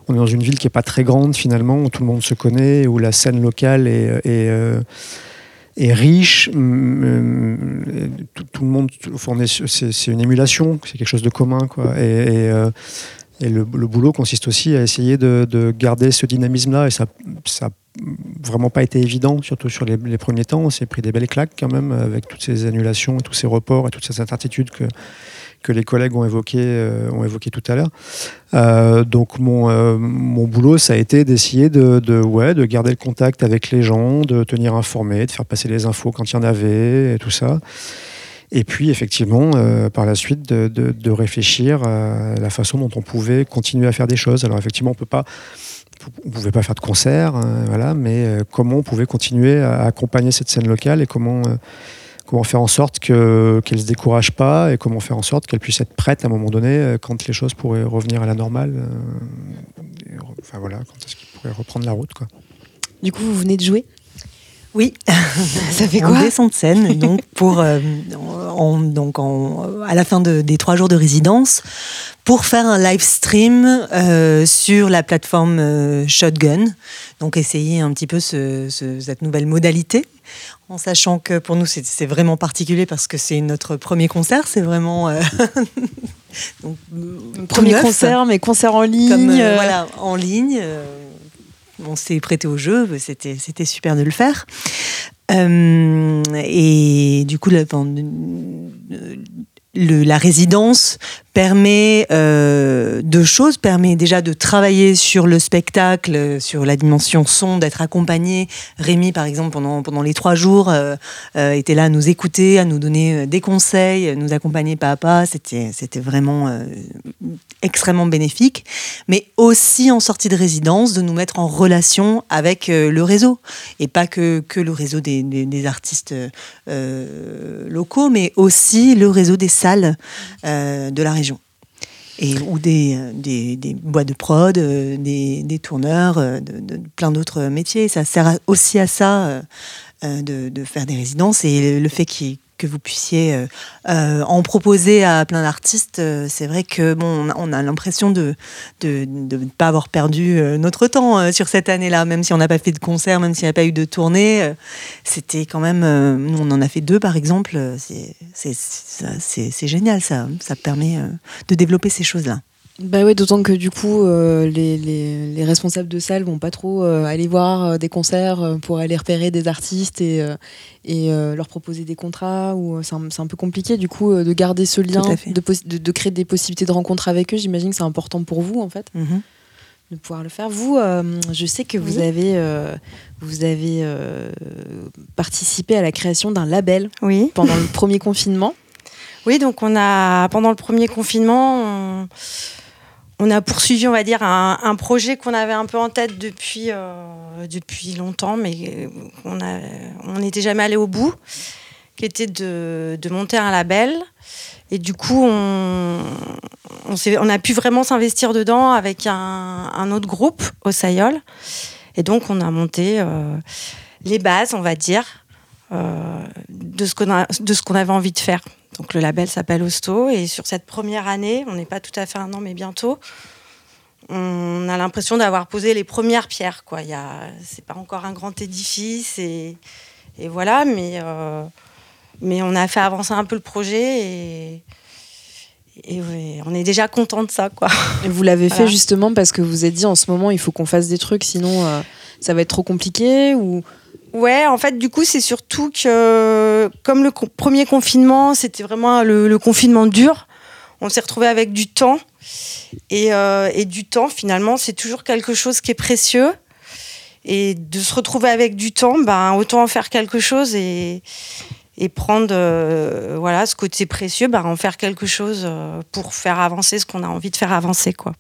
On est dans une ville qui n'est pas très grande finalement, où tout le monde se connaît, où la scène locale est, est, euh, riche. Tout, tout le monde, c'est une émulation, c'est quelque chose de commun. Quoi. Et, euh, et le, boulot consiste aussi à essayer de, de garder ce dynamisme-là. Et ça, ça vraiment pas été évident, surtout sur les, premiers temps. On s'est pris des belles claques quand même avec toutes ces annulations, tous ces reports et toutes ces incertitudes que, les collègues euh, ont évoqué tout à l'heure. Euh, donc mon, euh, mon boulot, ça a été d'essayer de, ouais, de garder le contact avec les gens, de tenir informés, de faire passer les infos quand il y en avait et tout ça. Et puis effectivement, euh, par la suite, de, réfléchir à la façon dont on pouvait continuer à faire des choses. Alors effectivement, on ne pouvait pas faire de concert, hein, voilà, mais euh, comment on pouvait continuer à accompagner cette scène locale et comment, euh, faire en sorte que, qu'elle ne se décourage pas et comment faire en sorte qu'elle puisse être prête à un moment donné euh, quand les choses pourraient revenir à la normale. euh, enfin voilà, quand est-ce qu'il pourrait reprendre la route quoi. Du coup, vous venez de jouer? Oui. Ça fait on quoi descend de scène donc pour euh, en- donc en- à la fin de- des trois jours de résidence pour faire un live stream euh, sur la plateforme euh, Shotgun. Donc essayer un petit peu ce- ce- cette nouvelle modalité. En sachant que pour nous c'est vraiment particulier parce que c'est notre premier concert, c'est vraiment donc, Premier neuf. concert, mais concert en ligne. Comme, voilà, en ligne. Euh, on s'est prêté au jeu, c'était, super de le faire. Euh, et du coup, la, le- la résidence permet euh, deux choses. Permet déjà de travailler sur le spectacle, sur la dimension son, d'être accompagné. Rémi, par exemple, pendant, pendant les trois jours, euh, euh, était là à nous écouter, à nous donner des conseils, nous accompagner pas à pas. C'était, c'était vraiment extrêmement bénéfique. Mais aussi en sortie de résidence, de nous mettre en relation avec le réseau. Et pas que, que le réseau des, des- des artistes locaux, mais aussi le réseau des salles de la. Et, ou des, des, de prod, euh, des, des tourneurs, euh, plein d'autres métiers. Ça sert aussi à ça euh, de, de faire des résidences. Et le fait qu'il- que vous puissiez euh, euh, en proposer à plein d'artistes, euh, c'est vrai que bon, on a, on a l'impression de de ne pas avoir perdu notre temps sur cette année-là, même si on n'a pas fait de concert, même s'il n'y a pas eu de tournée. C'était quand même, nous on en a fait deux par exemple. C'est génial, ça, ça permet de développer ces choses-là. Bah ouais, d'autant que du coup, euh, les, les- les responsables de salles vont pas trop euh, aller voir euh, des concerts pour aller repérer des artistes et, et leur proposer des contrats. Ou c'est un, un peu compliqué du coup de garder ce lien, de, de, de créer des possibilités de rencontres avec eux. J'imagine que c'est important pour vous en fait Mhm. de pouvoir le faire. Vous, je sais que vous avez, vous avez participé à la création d'un label Oui. pendant le premier confinement. Oui, donc on a pendant le premier confinement, on, on a poursuivi, on va dire, un, projet qu'on avait un peu en tête depuis euh, depuis longtemps, mais on n'était jamais allé au bout, qui était de, monter un label. Et du coup, on, a pu vraiment s'investir dedans avec un, autre groupe, Osayol. Et donc, on a monté euh, les bases, on va dire, euh, de ce qu'on avait envie de faire. Donc le label s'appelle Hosto et sur cette première année, on n'est pas tout à fait un an mais bientôt, on a l'impression d'avoir posé les premières pierres. Quoi. Il c'est pas encore un grand édifice et, et voilà, mais euh, mais on a fait avancer un peu le projet et et ouais, on est déjà content de ça quoi. Et vous l'avez fait justement parce que vous vous êtes dit en ce moment il faut qu'on fasse des trucs sinon euh, ça va être trop compliqué ou Ouais, en fait, du coup, c'est surtout que, comme le premier confinement, c'était vraiment le, confinement dur, on s'est retrouvé avec du temps. Et, euh, et du temps, finalement, c'est toujours quelque chose qui est précieux. Et de se retrouver avec du temps, ben, autant en faire quelque chose et, prendre euh, voilà, ce côté précieux, ben, en faire quelque chose euh, pour faire avancer ce qu'on a envie de faire avancer. Quoi.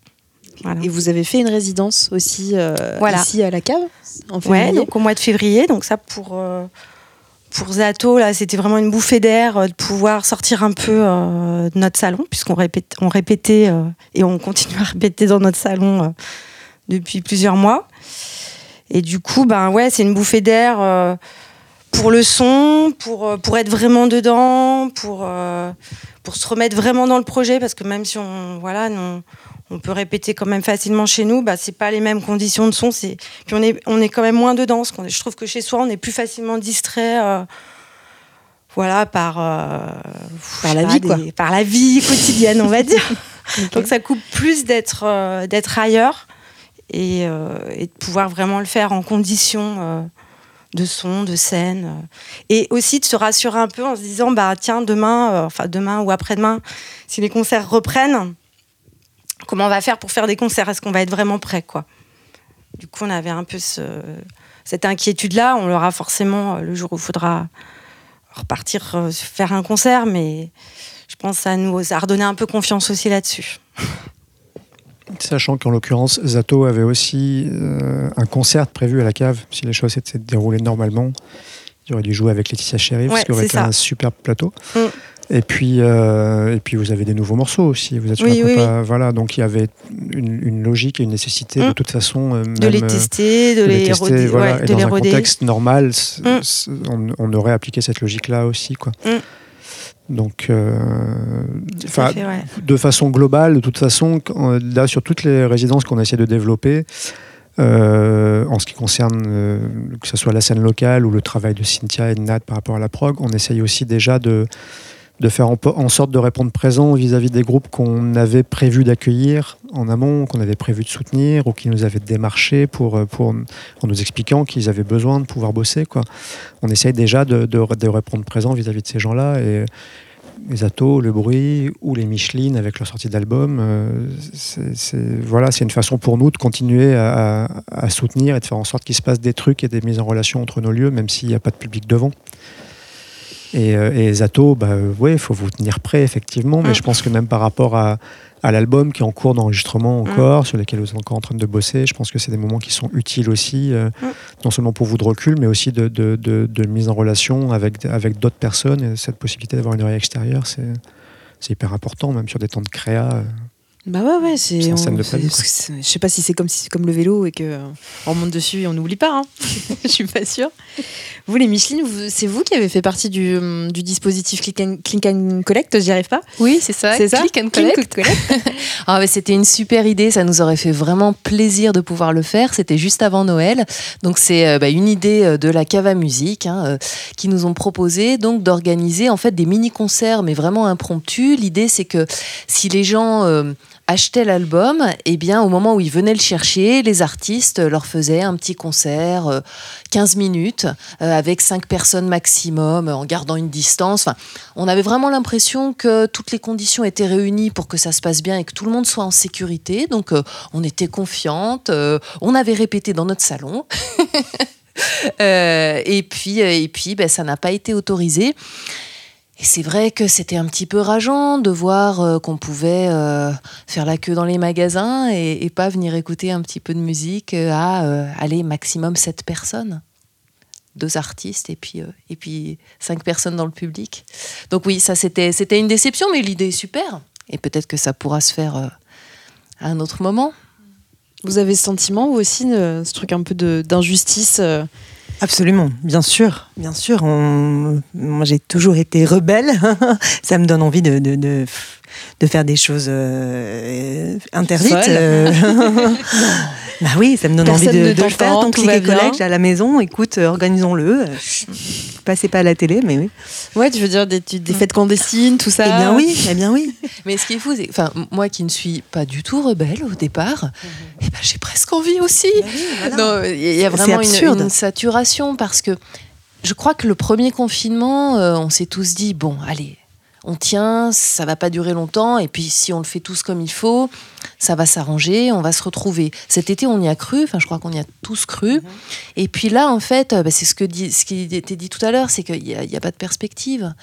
Voilà. et vous avez fait une résidence aussi euh, Voilà. ici à la cave en Ouais, février. donc au mois de février. Donc ça pour euh, pour Zato là, c'était vraiment une bouffée d'air euh, de pouvoir sortir un peu de notre salon puisqu'on on répétait et on continue à répéter dans notre salon depuis plusieurs mois. Et du coup, ben ouais, c'est une bouffée d'air pour le son, pour pour être vraiment dedans, pour pour se remettre vraiment dans le projet parce que même si on voilà, non, on peut répéter quand même facilement chez nous, bah c'est pas les mêmes conditions de son, c'est puis on est, on est quand même moins dedans. parce qu'on est- je trouve que chez soi, on est plus facilement distrait. euh, voilà, par, euh, Par la pas, vie, quoi. Par la vie quotidienne, on va dire. Donc ça coupe plus d'être euh, d'être ailleurs et, et de pouvoir vraiment le faire en conditions de son, de scène. Et aussi de se rassurer un peu en se disant, bah tiens, demain, euh, enfin demain ou après-demain, si les concerts reprennent, comment on va faire pour faire des concerts? Est-ce qu'on va être vraiment prêt quoi? Du coup, on avait un peu ce- cette inquiétude-là. On l'aura forcément euh, le jour où il faudra repartir euh, faire un concert, mais je pense que ça nous a redonné un peu confiance aussi là-dessus. Sachant qu'en l'occurrence, Zato avait aussi euh, un concert prévu à la cave, si les choses s'étaient déroulées normalement. Il aurait dû jouer avec Laetitia Sheriff, Ouais, ce qui aurait été un super plateau. Mm. Et puis, euh, et puis vous avez des nouveaux morceaux aussi. Vous êtes sur Oui, la oui, prépa- voilà. Donc il y avait une, une logique et une nécessité de Mm. toute façon euh, De les euh, tester, de, de les, tester, roder, voilà. ouais, et de dans les un roder. contexte normal, c- on, on aurait appliqué cette logique-là aussi, quoi. Mm. Donc, euh, fait, ouais. de façon globale, de toute façon, là sur toutes les résidences qu'on essaie de développer, euh, en ce qui concerne euh, que ce soit la scène locale ou le travail de Cynthia et de Nat par rapport à la prog, on essaye aussi déjà de, de faire en, sorte de répondre présent vis-à-vis des groupes qu'on avait prévu d'accueillir en amont, qu'on avait prévu de soutenir ou qui nous avaient démarché pour, euh, en nous expliquant qu'ils avaient besoin de pouvoir bosser. On essaye déjà de, répondre présent vis-à-vis de ces gens-là les Atos, le bruit ou les Micheline avec leur sortie d'album, euh, c'est une façon pour nous de continuer à soutenir et de faire en sorte qu'il se passe des trucs et des mises en relation entre nos lieux, même s'il n'y a pas de public devant. Et, euh, et Zato, bah, ouais, il faut vous tenir prêt, effectivement, mais Mm. je pense que même par rapport à, à l'album qui est en cours d'enregistrement encore, sur lequel vous êtes encore en train de bosser, je pense que c'est des moments qui sont utiles aussi, euh, Mm. non seulement pour vous de recul, mais aussi de, de, de- de mise en relation avec, avec d'autres personnes. Et cette possibilité d'avoir une oreille extérieure, c'est c'est hyper important, même sur des temps de créa. euh. Bah ouais, ouais, c'est. Je sais pas si c'est comme, si- comme le vélo et que euh, on remonte dessus et on n'oublie pas. Hein. Je suis pas sûre. Vous, les Micheline, c'est vous qui avez fait partie du, hum, du dispositif Click and, Click and Collect, j'y arrive pas? Oui, c'est ça. C'est ça? Click and Click collect. and Collect. Ah, mais c'était une super idée, ça nous aurait fait vraiment plaisir de pouvoir le faire. C'était juste avant Noël, donc c'est euh, bah, une idée euh, de la Cava Musique hein, euh, qui nous ont proposé donc d'organiser en fait des mini concerts, mais vraiment impromptus. L'idée c'est que si les gens euh, achetaient l'album, et bien au moment où ils venaient le chercher, les artistes leur faisaient un petit concert, euh, 15 minutes, euh, avec 5 personnes maximum, en gardant une distance. Enfin, on avait vraiment l'impression que toutes les conditions étaient réunies pour que ça se passe bien et que tout le monde soit en sécurité. Donc, euh, on était confiante. euh, on avait répété dans notre salon. Euh, et puis, euh, et puis ben, ça n'a pas été autorisé. Et c'est vrai que c'était un petit peu rageant de voir euh, qu'on pouvait euh, faire la queue dans les magasins et, pas venir écouter un petit peu de musique euh, à euh, aller maximum 7 personnes. Deux artistes et puis, et puis cinq personnes dans le public. Donc oui, ça c'était c'était une déception, mais l'idée est super. Et peut-être que ça pourra se faire à un autre moment. Vous avez ce sentiment, vous aussi, ce truc un peu de- d'injustice Absolument, bien sûr, bien sûr. Moi, j'ai toujours été rebelle. Ça me donne envie de, de faire des choses euh, interdites. Euh. bah oui, ça me donne Personne envie de, le faire. Donc, tout les collègues à la maison, écoute, euh, organisons-le. Passez pas à la télé, mais oui. Ouais, tu veux dire des, fêtes clandestines, tout ça Eh bien oui, eh bien oui. Mais ce qui est fou, c'est enfin moi qui ne suis pas du tout rebelle au départ, eh ben, j'ai presque envie aussi. Non, il y a vraiment une, saturation parce que je crois que le premier confinement, euh, on s'est tous dit bon, allez, on tient, ça va pas durer longtemps, et puis si on le fait tous comme il faut, ça va s'arranger, on va se retrouver. Cet été, on y a cru, enfin je crois qu'on y a tous cru. Et puis là, en fait, euh, bah, c'est ce, que dit, ce qui était dit tout à l'heure, c'est qu'il n'y a, a pas de perspective.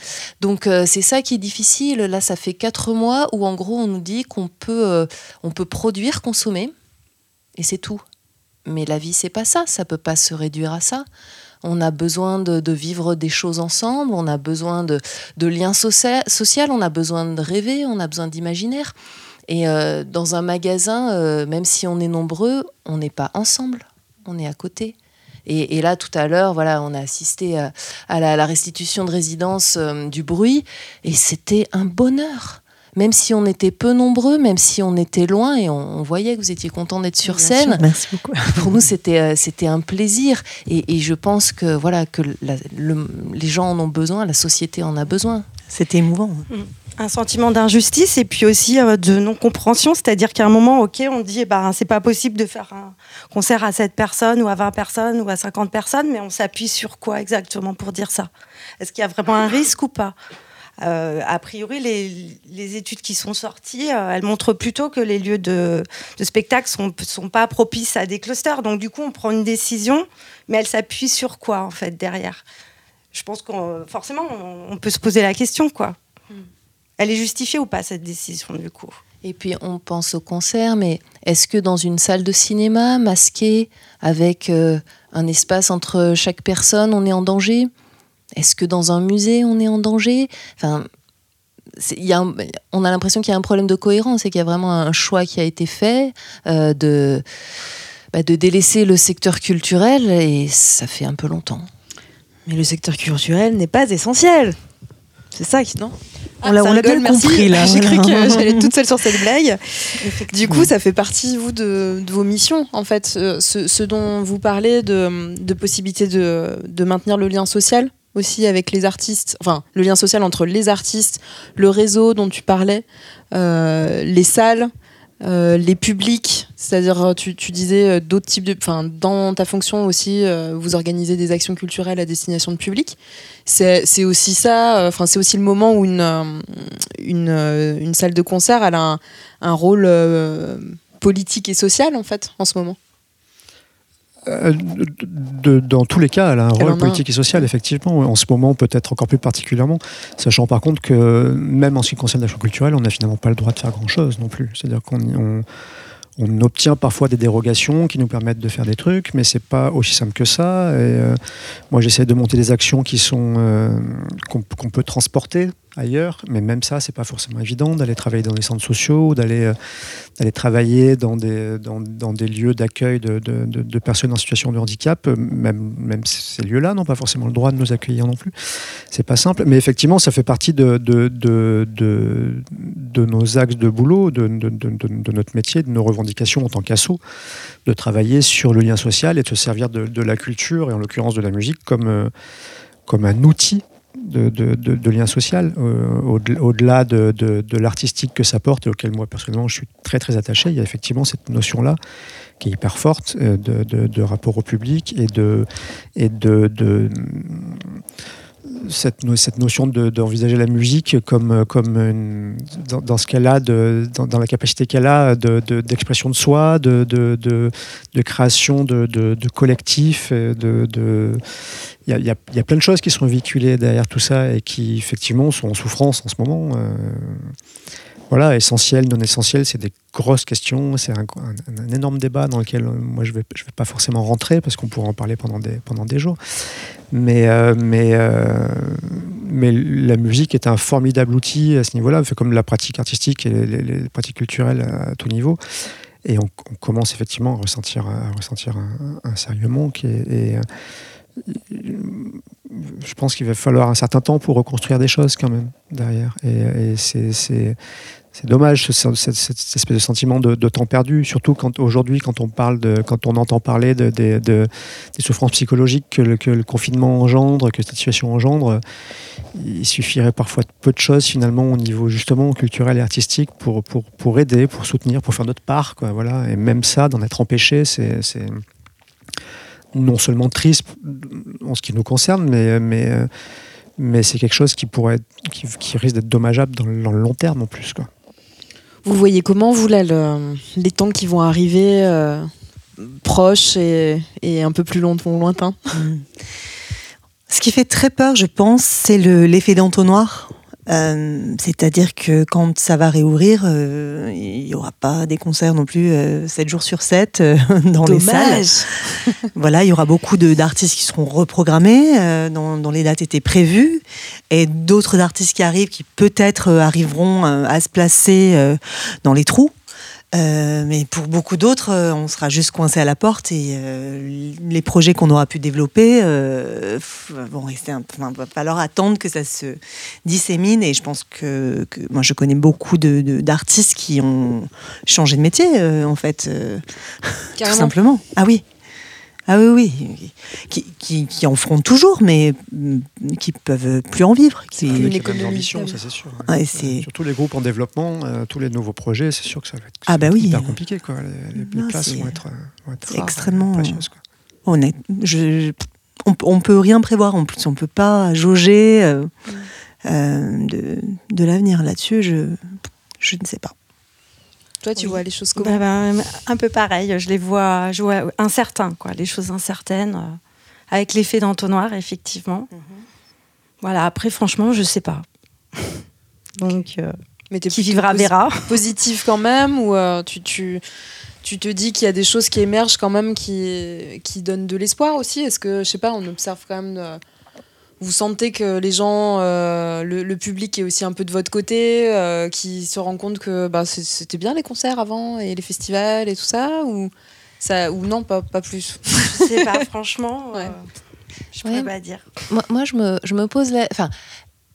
Donc euh, c'est ça qui est difficile. Là, ça fait quatre mois où en gros, on nous dit qu'on peut, euh, on peut produire, consommer, et c'est tout. Mais la vie, c'est pas ça. Ça peut pas se réduire à ça. On a besoin de, vivre des choses ensemble, on a besoin de, liens socia- social, on a besoin de rêver, on a besoin d'imaginaire. Et euh, dans un magasin, euh, même si on est nombreux, on n'est pas ensemble, on est à côté. Et, là, tout à l'heure, voilà, on a assisté à, la restitution de résidence euh, du bruit, et c'était un bonheur. Même si on était peu nombreux, même si on était loin, et on, on voyait que vous étiez content d'être sur Bien scène, sûr, Merci beaucoup. pour nous c'était euh, c'était un plaisir. Et, et je pense que voilà que la- le- les gens en ont besoin la société en a besoin. C'était émouvant. un sentiment d'injustice et puis aussi euh, de non-compréhension, c'est-à-dire qu'à un moment, ok, on dit, eh ben, c'est pas possible de faire un concert à 7 personnes ou à 20 personnes ou à 50 personnes, mais on s'appuie sur quoi exactement pour dire ça? Est-ce qu'il y a vraiment un risque ou pas? Euh, a priori, les, les études qui sont sorties, euh, elles montrent plutôt que les lieux de, de spectacle sont, sont pas propices à des clusters. Donc, du coup, on prend une décision, mais elle s'appuie sur quoi, en fait, derrière? Je pense qu'on forcément, on, on peut se poser la question, quoi. Elle est justifiée ou pas, cette décision, du coup? Et puis on pense au concert mais est-ce que dans une salle de cinéma masquée avec euh, un espace entre chaque personne on est en danger? Est-ce que dans un musée on est en danger? Enfin, y a on a l'impression qu'il y a un problème de cohérence et qu'il y a vraiment un choix qui a été fait euh, de, bah, de délaisser le secteur culturel et ça fait un peu longtemps. Mais le secteur culturel n'est pas essentiel. C'est ça non? On l'a ah, bien compris là. J'ai cru que j'allais toute seule sur cette blague. Du coup, ça fait partie vous de, vos missions en fait, ce, dont vous parlez de, de possibilité de, de, maintenir le lien social? Aussi avec les artistes, enfin le lien social entre les artistes, le réseau dont tu parlais, euh, les salles, euh, les publics, c'est-à-dire tu, tu, disais euh, d'autres types de, enfin dans ta fonction aussi, vous organisez des actions culturelles à destination de public. C'est aussi ça, enfin c'est aussi le moment où une, salle de concert a un, un rôle politique et social en fait en ce moment. Euh, de, dans tous les cas, elle a un rôle politique et social, effectivement. En ce moment, peut-être encore plus particulièrement, sachant par contre que même en ce qui concerne l'action culturelle, on n'a finalement pas le droit de faire grand-chose non plus. C'est-à-dire qu'on on, obtient parfois des dérogations qui nous permettent de faire des trucs, mais c'est pas aussi simple que ça. Et, euh, moi, j'essaie de monter des actions qui sont euh, qu'on peut transporter ailleurs, mais même ça, c'est pas forcément évident d'aller travailler dans des centres sociaux, d'aller euh, d'aller travailler dans des, dans, dans des lieux d'accueil de, de, personnes en situation de handicap. Même, même ces lieux-là n'ont pas forcément le droit de nous accueillir non plus. C'est pas simple, mais effectivement, ça fait partie de, de, de, nos axes de boulot, de, de, notre métier, de nos revendications en tant qu'assaut, de travailler sur le lien social et de se servir de, la culture, et en l'occurrence de la musique, comme, euh, comme un outil de, de, lien social, euh, au-delà de, l'artistique que ça porte et auquel moi personnellement je suis très très attaché. Il y a effectivement cette notion-là qui est hyper forte euh, de, rapport au public et de, et de, cette, cette, notion d'envisager la musique comme, comme dans, ce qu'elle a, dans, dans, la capacité qu'elle a d'expression de, soi, de, de, création de, collectifs, de, il y, a, plein de choses qui sont véhiculées derrière tout ça et qui effectivement sont en souffrance en ce moment. Euh, voilà, essentiel, non essentiel, c'est des grosses questions. C'est un, énorme débat dans lequel euh, moi je ne vais, pas forcément rentrer parce qu'on pourrait en parler pendant des, jours. Mais, euh, mais, la musique est un formidable outil à ce niveau-là, comme la pratique artistique et les, pratiques culturelles à tout niveau. Et on, commence effectivement à ressentir, un, sérieux manque. Et je pense qu'il va falloir un certain temps pour reconstruire des choses quand même derrière. Et, c'est dommage cette, espèce de sentiment de, temps perdu, surtout quand aujourd'hui, quand on parle quand on entend parler de, des souffrances psychologiques que le, confinement engendre, que cette situation engendre. Il suffirait parfois de peu de choses finalement au niveau justement culturel et artistique pour, aider, pour soutenir, pour faire notre part. Voilà. Et même ça, d'en être empêché, c'est non seulement triste en ce qui nous concerne, mais, mais, mais c'est quelque chose qui, pourrait qui, risque d'être dommageable dans le, long terme en plus. Quoi. Vous voyez comment, vous, là, les temps qui vont arriver euh, proches et, et, un peu plus lointains? Ce qui fait très peur, je pense, c'est l'effet d'entonnoir. Euh, c'est-à-dire que quand ça va réouvrir, euh, il n'y aura pas des concerts non plus 7 euh, jours sur 7 dans les salles. voilà, il y aura beaucoup d'artistes qui seront reprogrammés, dont, dont, les dates étaient prévues, et d'autres artistes qui arrivent qui peut-être arriveront à se placer dans les trous. Euh, mais pour beaucoup d'autres, euh, on sera juste coincé à la porte et euh, les projets qu'on aura pu développer vont rester un peu. va falloir attendre que ça se dissémine. Et je pense que, moi, je connais beaucoup d'artistes de, qui ont changé de métier, en fait, tout simplement. Ah oui. Ah oui, oui, qui, qui, en feront toujours, mais mm, qui peuvent plus en vivre. Qui... une économie ambition, ça c'est sûr. Surtout les groupes en développement, euh, tous les nouveaux projets, c'est sûr que ça va être, ah bah oui. hyper compliqué. Quoi. Les, places vont être, vont être extrêmement précieuses. Honnête. Je, on, ne peut rien prévoir en plus, on peut pas jauger euh, euh, de, de l'avenir là-dessus. Je, je ne sais pas. Toi, tu vois les choses comment bah, bah, Un peu pareil. Je les vois, je vois incertains, quoi. Les choses incertaines, euh, avec l'effet d'entonnoir, effectivement. Mhm. Voilà. Après, franchement, je sais pas. Donc, euh, mais qui vivra verra. Positif quand même, ou euh, tu, tu, tu te dis qu'il y a des choses qui émergent quand même, qui, qui donnent de l'espoir aussi? Est-ce que, je sais pas, on observe quand même vous sentez que les gens, euh, le, le public est aussi un peu de votre côté, euh, qui se rend compte que bah, c'était bien les concerts avant et les festivals et tout ça ou, ça, ou non, pas, pas plus? Je sais pas, franchement. Ouais. euh, je Ouais. pourrais pas dire. Moi, moi, je, me, je me pose la... Enfin,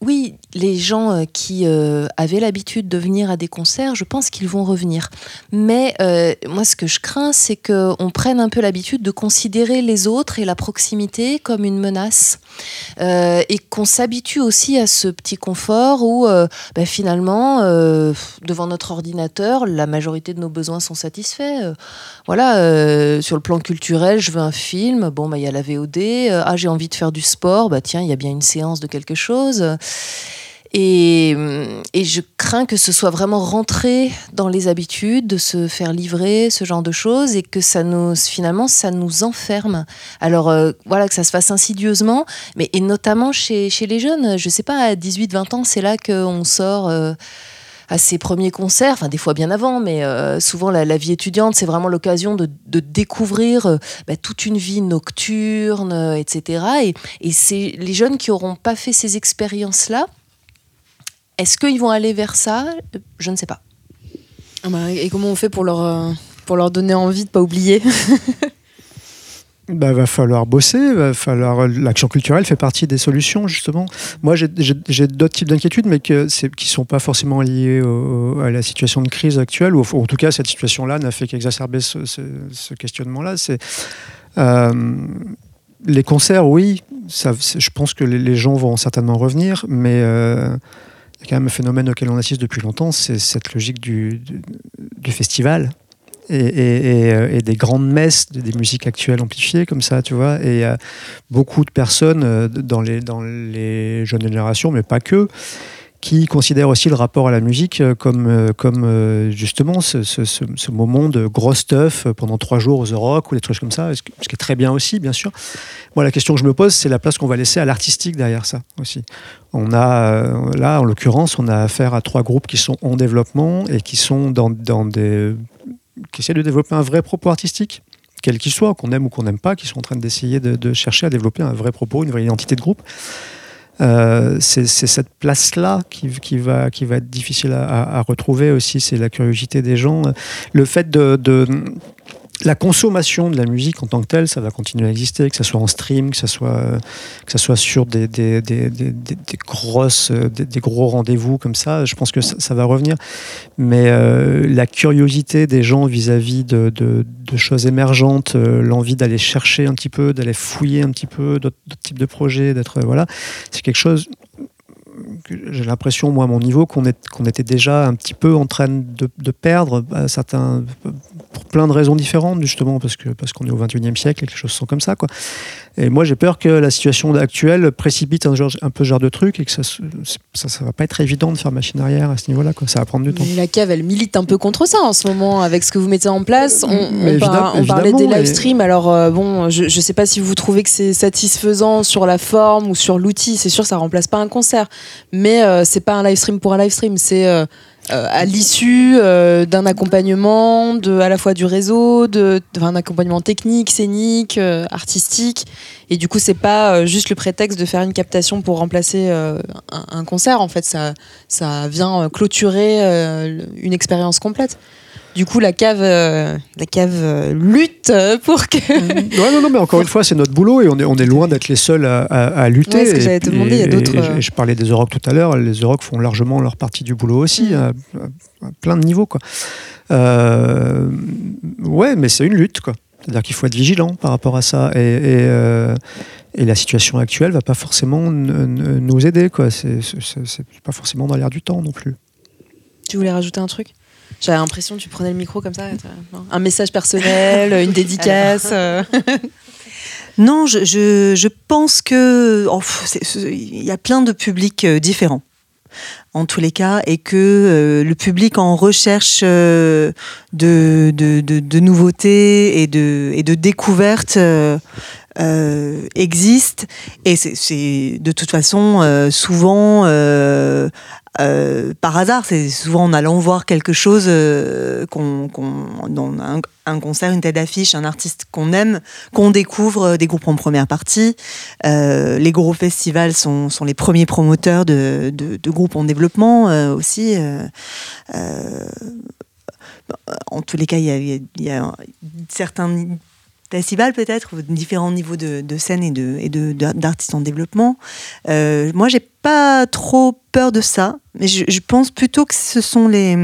oui, les gens euh, qui euh, avaient l'habitude de venir à des concerts, je pense qu'ils vont revenir. Mais euh, moi, ce que je crains, c'est qu'on prenne un peu l'habitude de considérer les autres et la proximité comme une menace. Et qu'on s'habitue aussi à ce petit confort où, ben, finalement, devant notre ordinateur, la majorité de nos besoins sont satisfaits. Voilà, sur le plan culturel, je veux un film, bon, bah, il y a la VOD. Ah, j'ai envie de faire du sport, bah, tiens, il y a bien une séance de quelque chose. Et, et je crains que ce soit vraiment rentré dans les habitudes, de se faire livrer ce genre de choses et que ça nous, finalement, ça nous enferme. Alors, euh, voilà, que ça se fasse insidieusement, mais et notamment chez, chez les jeunes. Je sais pas, à 18-20 ans, c'est là qu'on sort. euh, à ses premiers concerts, enfin des fois bien avant, mais euh, souvent la, vie étudiante, c'est vraiment l'occasion de, découvrir euh, bah, toute une vie nocturne, euh, etc. Et, c'est les jeunes qui n'auront pas fait ces expériences-là. Est-ce qu'ils vont aller vers ça? Je ne sais pas. Ah bah, Et comment on fait pour leur, pour leur donner envie de pas oublier? Bah, va falloir bosser, va falloir l'action culturelle fait partie des solutions justement. Moi j'ai- d'autres types d'inquiétudes mais que qui sont pas forcément liées à la situation de crise actuelle ou en tout cas cette situation-là n'a fait qu'exacerber ce, questionnement-là. C'est euh, les concerts, oui, je pense que les, gens vont certainement revenir, mais euh, y a quand même un phénomène auquel on assiste depuis longtemps, c'est cette logique du festival euh, et des grandes messes de- des musiques actuelles amplifiées comme ça, tu vois. Et euh, beaucoup de personnes euh, dans les, dans les jeunes générations, mais pas que, qui considèrent aussi le rapport à la musique euh, comme, comme justement ce, ce- moment de gros stuff pendant trois jours aux The Rock ou des trucs comme ça, ce qui est très bien aussi, bien sûr. Moi, la question que je me pose, c'est la place qu'on va laisser à l'artistique derrière ça aussi. On a, là, en l'occurrence, on a affaire à trois groupes qui sont en développement et qui sont dans, dans des qui essaient de développer un vrai propos artistique, quel qu'il soit, qu'on aime ou qu'on n'aime pas, qui sont en train d'essayer de, chercher à développer un vrai propos, une vraie identité de groupe. Euh, c'est cette place-là qui, va, être difficile à, retrouver aussi, c'est la curiosité des gens. Le fait de- la consommation de la musique en tant que telle, ça va continuer à exister, que ce soit en stream, que ce soit, que ça soit sur des, grosses, euh, des, gros rendez-vous comme ça. Je pense que ça, va revenir. Mais euh, la curiosité des gens vis-à-vis de, choses émergentes, euh, l'envie d'aller chercher un petit peu, d'aller fouiller un petit peu d'autres types de projets, d'être voilà, c'est quelque chose que j'ai l'impression, moi, à mon niveau, qu'on était déjà un petit peu en train de, perdre certains, pour plein de raisons différentes, justement, parce que parce qu'on est au 21e siècle et que les choses sont comme ça, quoi. Et moi, j'ai peur que la situation actuelle précipite un, genre, un peu ce genre de truc et que ça, ça va pas être évident de faire machine arrière à ce niveau-là, quoi. Ça va prendre du temps. Mais la cave, elle milite un peu contre ça en ce moment avec ce que vous mettez en place. On, on par- parlait des évidemment, live et- streams. Alors euh, bon, je, je sais pas si vous trouvez que c'est satisfaisant sur la forme ou sur l'outil. C'est sûr, ça remplace pas un concert, mais euh, c'est pas un live stream pour un live stream. C'est euh, euh, à l'issue euh, d'un accompagnement, de à la fois du réseau, d'un accompagnement technique, scénique, euh, artistique. Et du coup, c'est pas euh, juste le prétexte de faire une captation pour remplacer euh, un, un concert. En fait, ça ça vient euh, clôturer une expérience complète. Du coup, la cave, euh, la cave euh, lutte pour que. Ouais, non, non, mais encore une fois, c'est notre boulot et on est, on est loin d'être les seuls à, à- à lutter. Ouais, ce que puis- demander, il y a d'autres, je parlais des Euroc tout à l'heure. Les Euroc font largement leur partie du boulot aussi, Mm. à, à- à plein de niveaux, quoi. Euh, ouais, mais c'est une lutte, quoi. C'est-à-dire qu'il faut être vigilant par rapport à ça. Et, et, euh, et la situation actuelle va pas forcément nous aider, quoi. C'est c'est- c'est- c'est pas forcément dans l'air du temps non plus. Tu voulais rajouter un truc? J'avais l'impression que tu prenais le micro comme ça. Un message personnel, une dédicace. euh. Non, je, je, je pense que oh, il y a plein de publics euh, différents en tous les cas et que euh, le public en recherche euh, de, de, de, nouveautés et de, et de découvertes euh, existe et c'est- de toute façon souvent euh, par hasard. C'est souvent en allant voir quelque chose euh, qu'on, dans un, concert, une tête d'affiche, un artiste qu'on aime, qu'on découvre euh, des groupes en première partie. Euh, les gros festivals sont, sont les premiers promoteurs de, de- groupes en développement aussi. en tous les cas, il y a certains festivals peut-être, différents niveaux de, de scène et de d'artistes en développement. Euh, moi, j'ai pas trop peur de ça, mais je, pense plutôt que ce sont les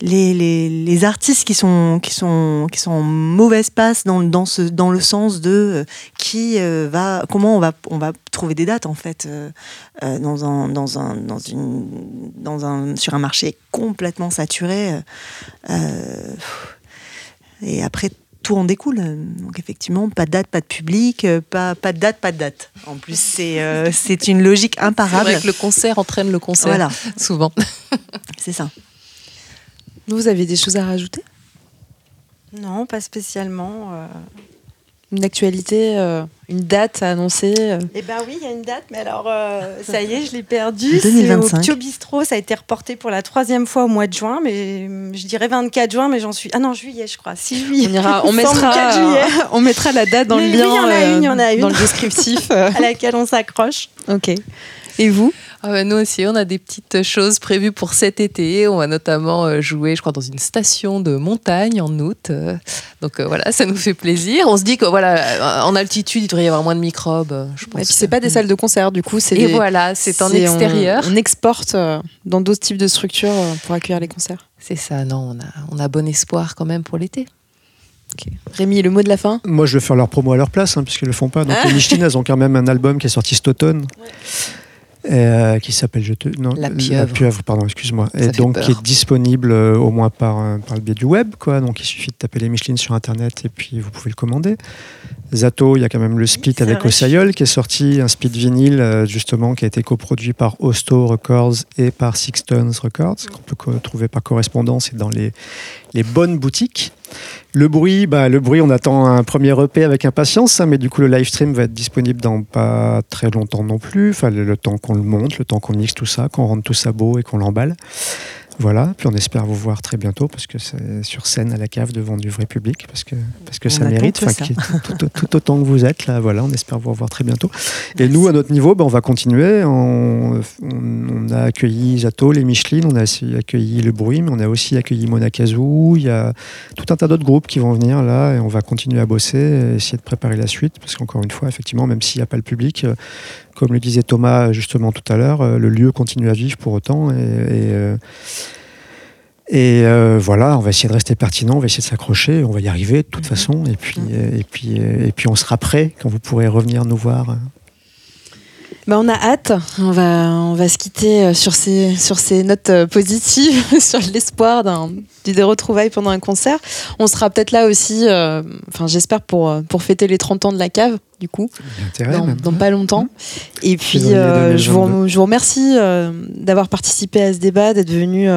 les, les, artistes qui sont qui sont qui sont en mauvaise passe dans, dans ce dans le sens de euh, qui euh, va comment on va on va trouver des dates en fait euh, dans un dans un dans une dans un sur un marché complètement saturé et après tout en découle donc effectivement pas de date pas de public euh, pas pas de date pas de date en plus c'est euh, c'est une logique C'est imparable vrai que le concert entraîne le concert, voilà souvent. c'est ça Vous avez des choses à rajouter? Non, pas spécialement. euh. Une actualité, euh, une date à annoncer euh. Eh ben oui, il y a une date, mais alors euh, ça y est, je l'ai perdu. 2025. C'est au Pio Bistrot, ça a été reporté pour la troisième fois au mois de juin, mais je dirais 24 juin, mais j'en suis. Ah non, juillet, je crois. Si juillet. On, ira, mettra, 4 juillet, on mettra la date dans Mais le oui, lien, il y en a euh, une, il y en a une. dans le descriptif. à laquelle on s'accroche. ok. Et vous? Ah ouais, nous aussi, on a des petites choses prévues pour cet été. On va notamment euh, jouer, je crois, dans une station de montagne en août. Euh, Donc euh, voilà, ça nous fait plaisir. On se dit que voilà, en altitude, il devrait y avoir moins de microbes. Je pense. Et puis c'est pas des salles de concert, du coup, c'est Et des- voilà, c'est en extérieur. On, on exporte dans d'autres types de structures pour accueillir les concerts. C'est ça, non, on a, on a bon espoir quand même pour l'été. Rémi, le mot de la fin? Moi, je vais faire leur promo à leur place, hein, puisqu'ils le font pas. Donc, les Michelin, elles ont quand même un album qui est sorti cet automne. et, euh, qui s'appelle je te non La pieuvre. pardon excuse-moi et donc peur. qui est disponible euh, au moins par euh, par le biais du web quoi donc il suffit de taper les Michelin sur internet et puis vous pouvez le commander Zato il y a quand même le split avec. Osayol qui est sorti un split vinyle euh, justement qui a été coproduit par Hosto Records et par Six Tons Records qu'on peut trouver par correspondance et dans les les bonnes boutiques le bruit, bah, le bruit, on attend un premier EP avec impatience, hein, mais du coup le live stream va être disponible dans pas très longtemps non plus. Enfin, le, temps qu'on le monte, le temps qu'on mixe tout ça, qu'on rende tout ça beau et qu'on l'emballe. Voilà. Puis on espère vous voir très bientôt parce que c'est sur scène à la cave devant du vrai public parce que parce que On ça mérite. Enfin, ça. tout, tout- tout autant que vous êtes là. Voilà. On espère vous revoir très bientôt. Et nous, à notre niveau, bah, on va continuer. On, on- on a accueilli Zato, les Michelin, on a aussi accueilli Le Bruit, mais on a aussi accueilli Monakazu. Il y a tout un tas d'autres groupes qui vont venir là et on va continuer à bosser, essayer de préparer la suite. Parce qu'encore une fois, effectivement, même s'il n'y a pas le public, comme le disait Thomas justement tout à l'heure, euh, le lieu continue à vivre pour autant. Et, et, euh, et, euh, voilà, on va essayer de rester pertinent, on va essayer de s'accrocher, on va y arriver de toute façon. Et puis, et, puis, et puis on sera prêt quand vous pourrez revenir nous voir. Bah, on a hâte. On va, on va se quitter sur ces, sur ces notes positives, sur l'espoir d'un, des retrouvailles pendant un concert. On sera peut-être là aussi, euh, enfin j'espère, pour, euh, pour fêter les 30 ans de la cave, du coup, dans, même. dans pas longtemps. Et puis, euh, je, 2022. vous, je vous remercie euh, d'avoir participé à ce débat, d'être venu,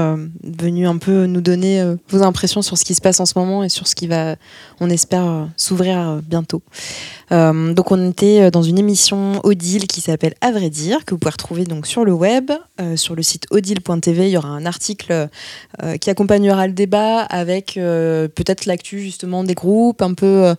venu un peu nous donner vos impressions sur ce qui se passe en ce moment et sur ce qui va, on espère, s'ouvrir bientôt. Donc on était dans une émission Odile qui s'appelle À vrai dire, que vous pouvez retrouver donc sur le web, sur le site odile.tv. Il y aura un article qui accompagnera le débat avec euh, peut-être l'actu justement des groupes, un peu euh,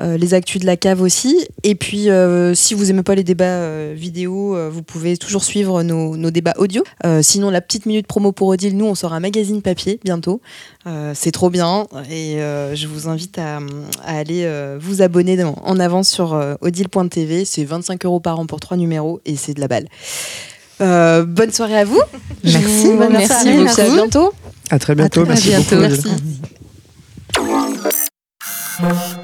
euh, les actus de la cave aussi. Et puis euh, si vous aimez pas les débats euh, vidéo, euh, vous pouvez toujours suivre nos, nos débats audio. Euh, sinon la petite minute promo pour Odile, nous on sort un magazine papier bientôt. Euh, c'est trop bien et euh, je vous invite à, à aller euh, vous abonner dans- en avance sur euh, odile.tv. C'est 25 euros par an pour trois numéros et c'est de la balle. Euh, bonne soirée à vous. Merci, bonne soirée, beaucoup. À merci. bientôt. À très bientôt. À très merci bientôt. Beaucoup. Merci.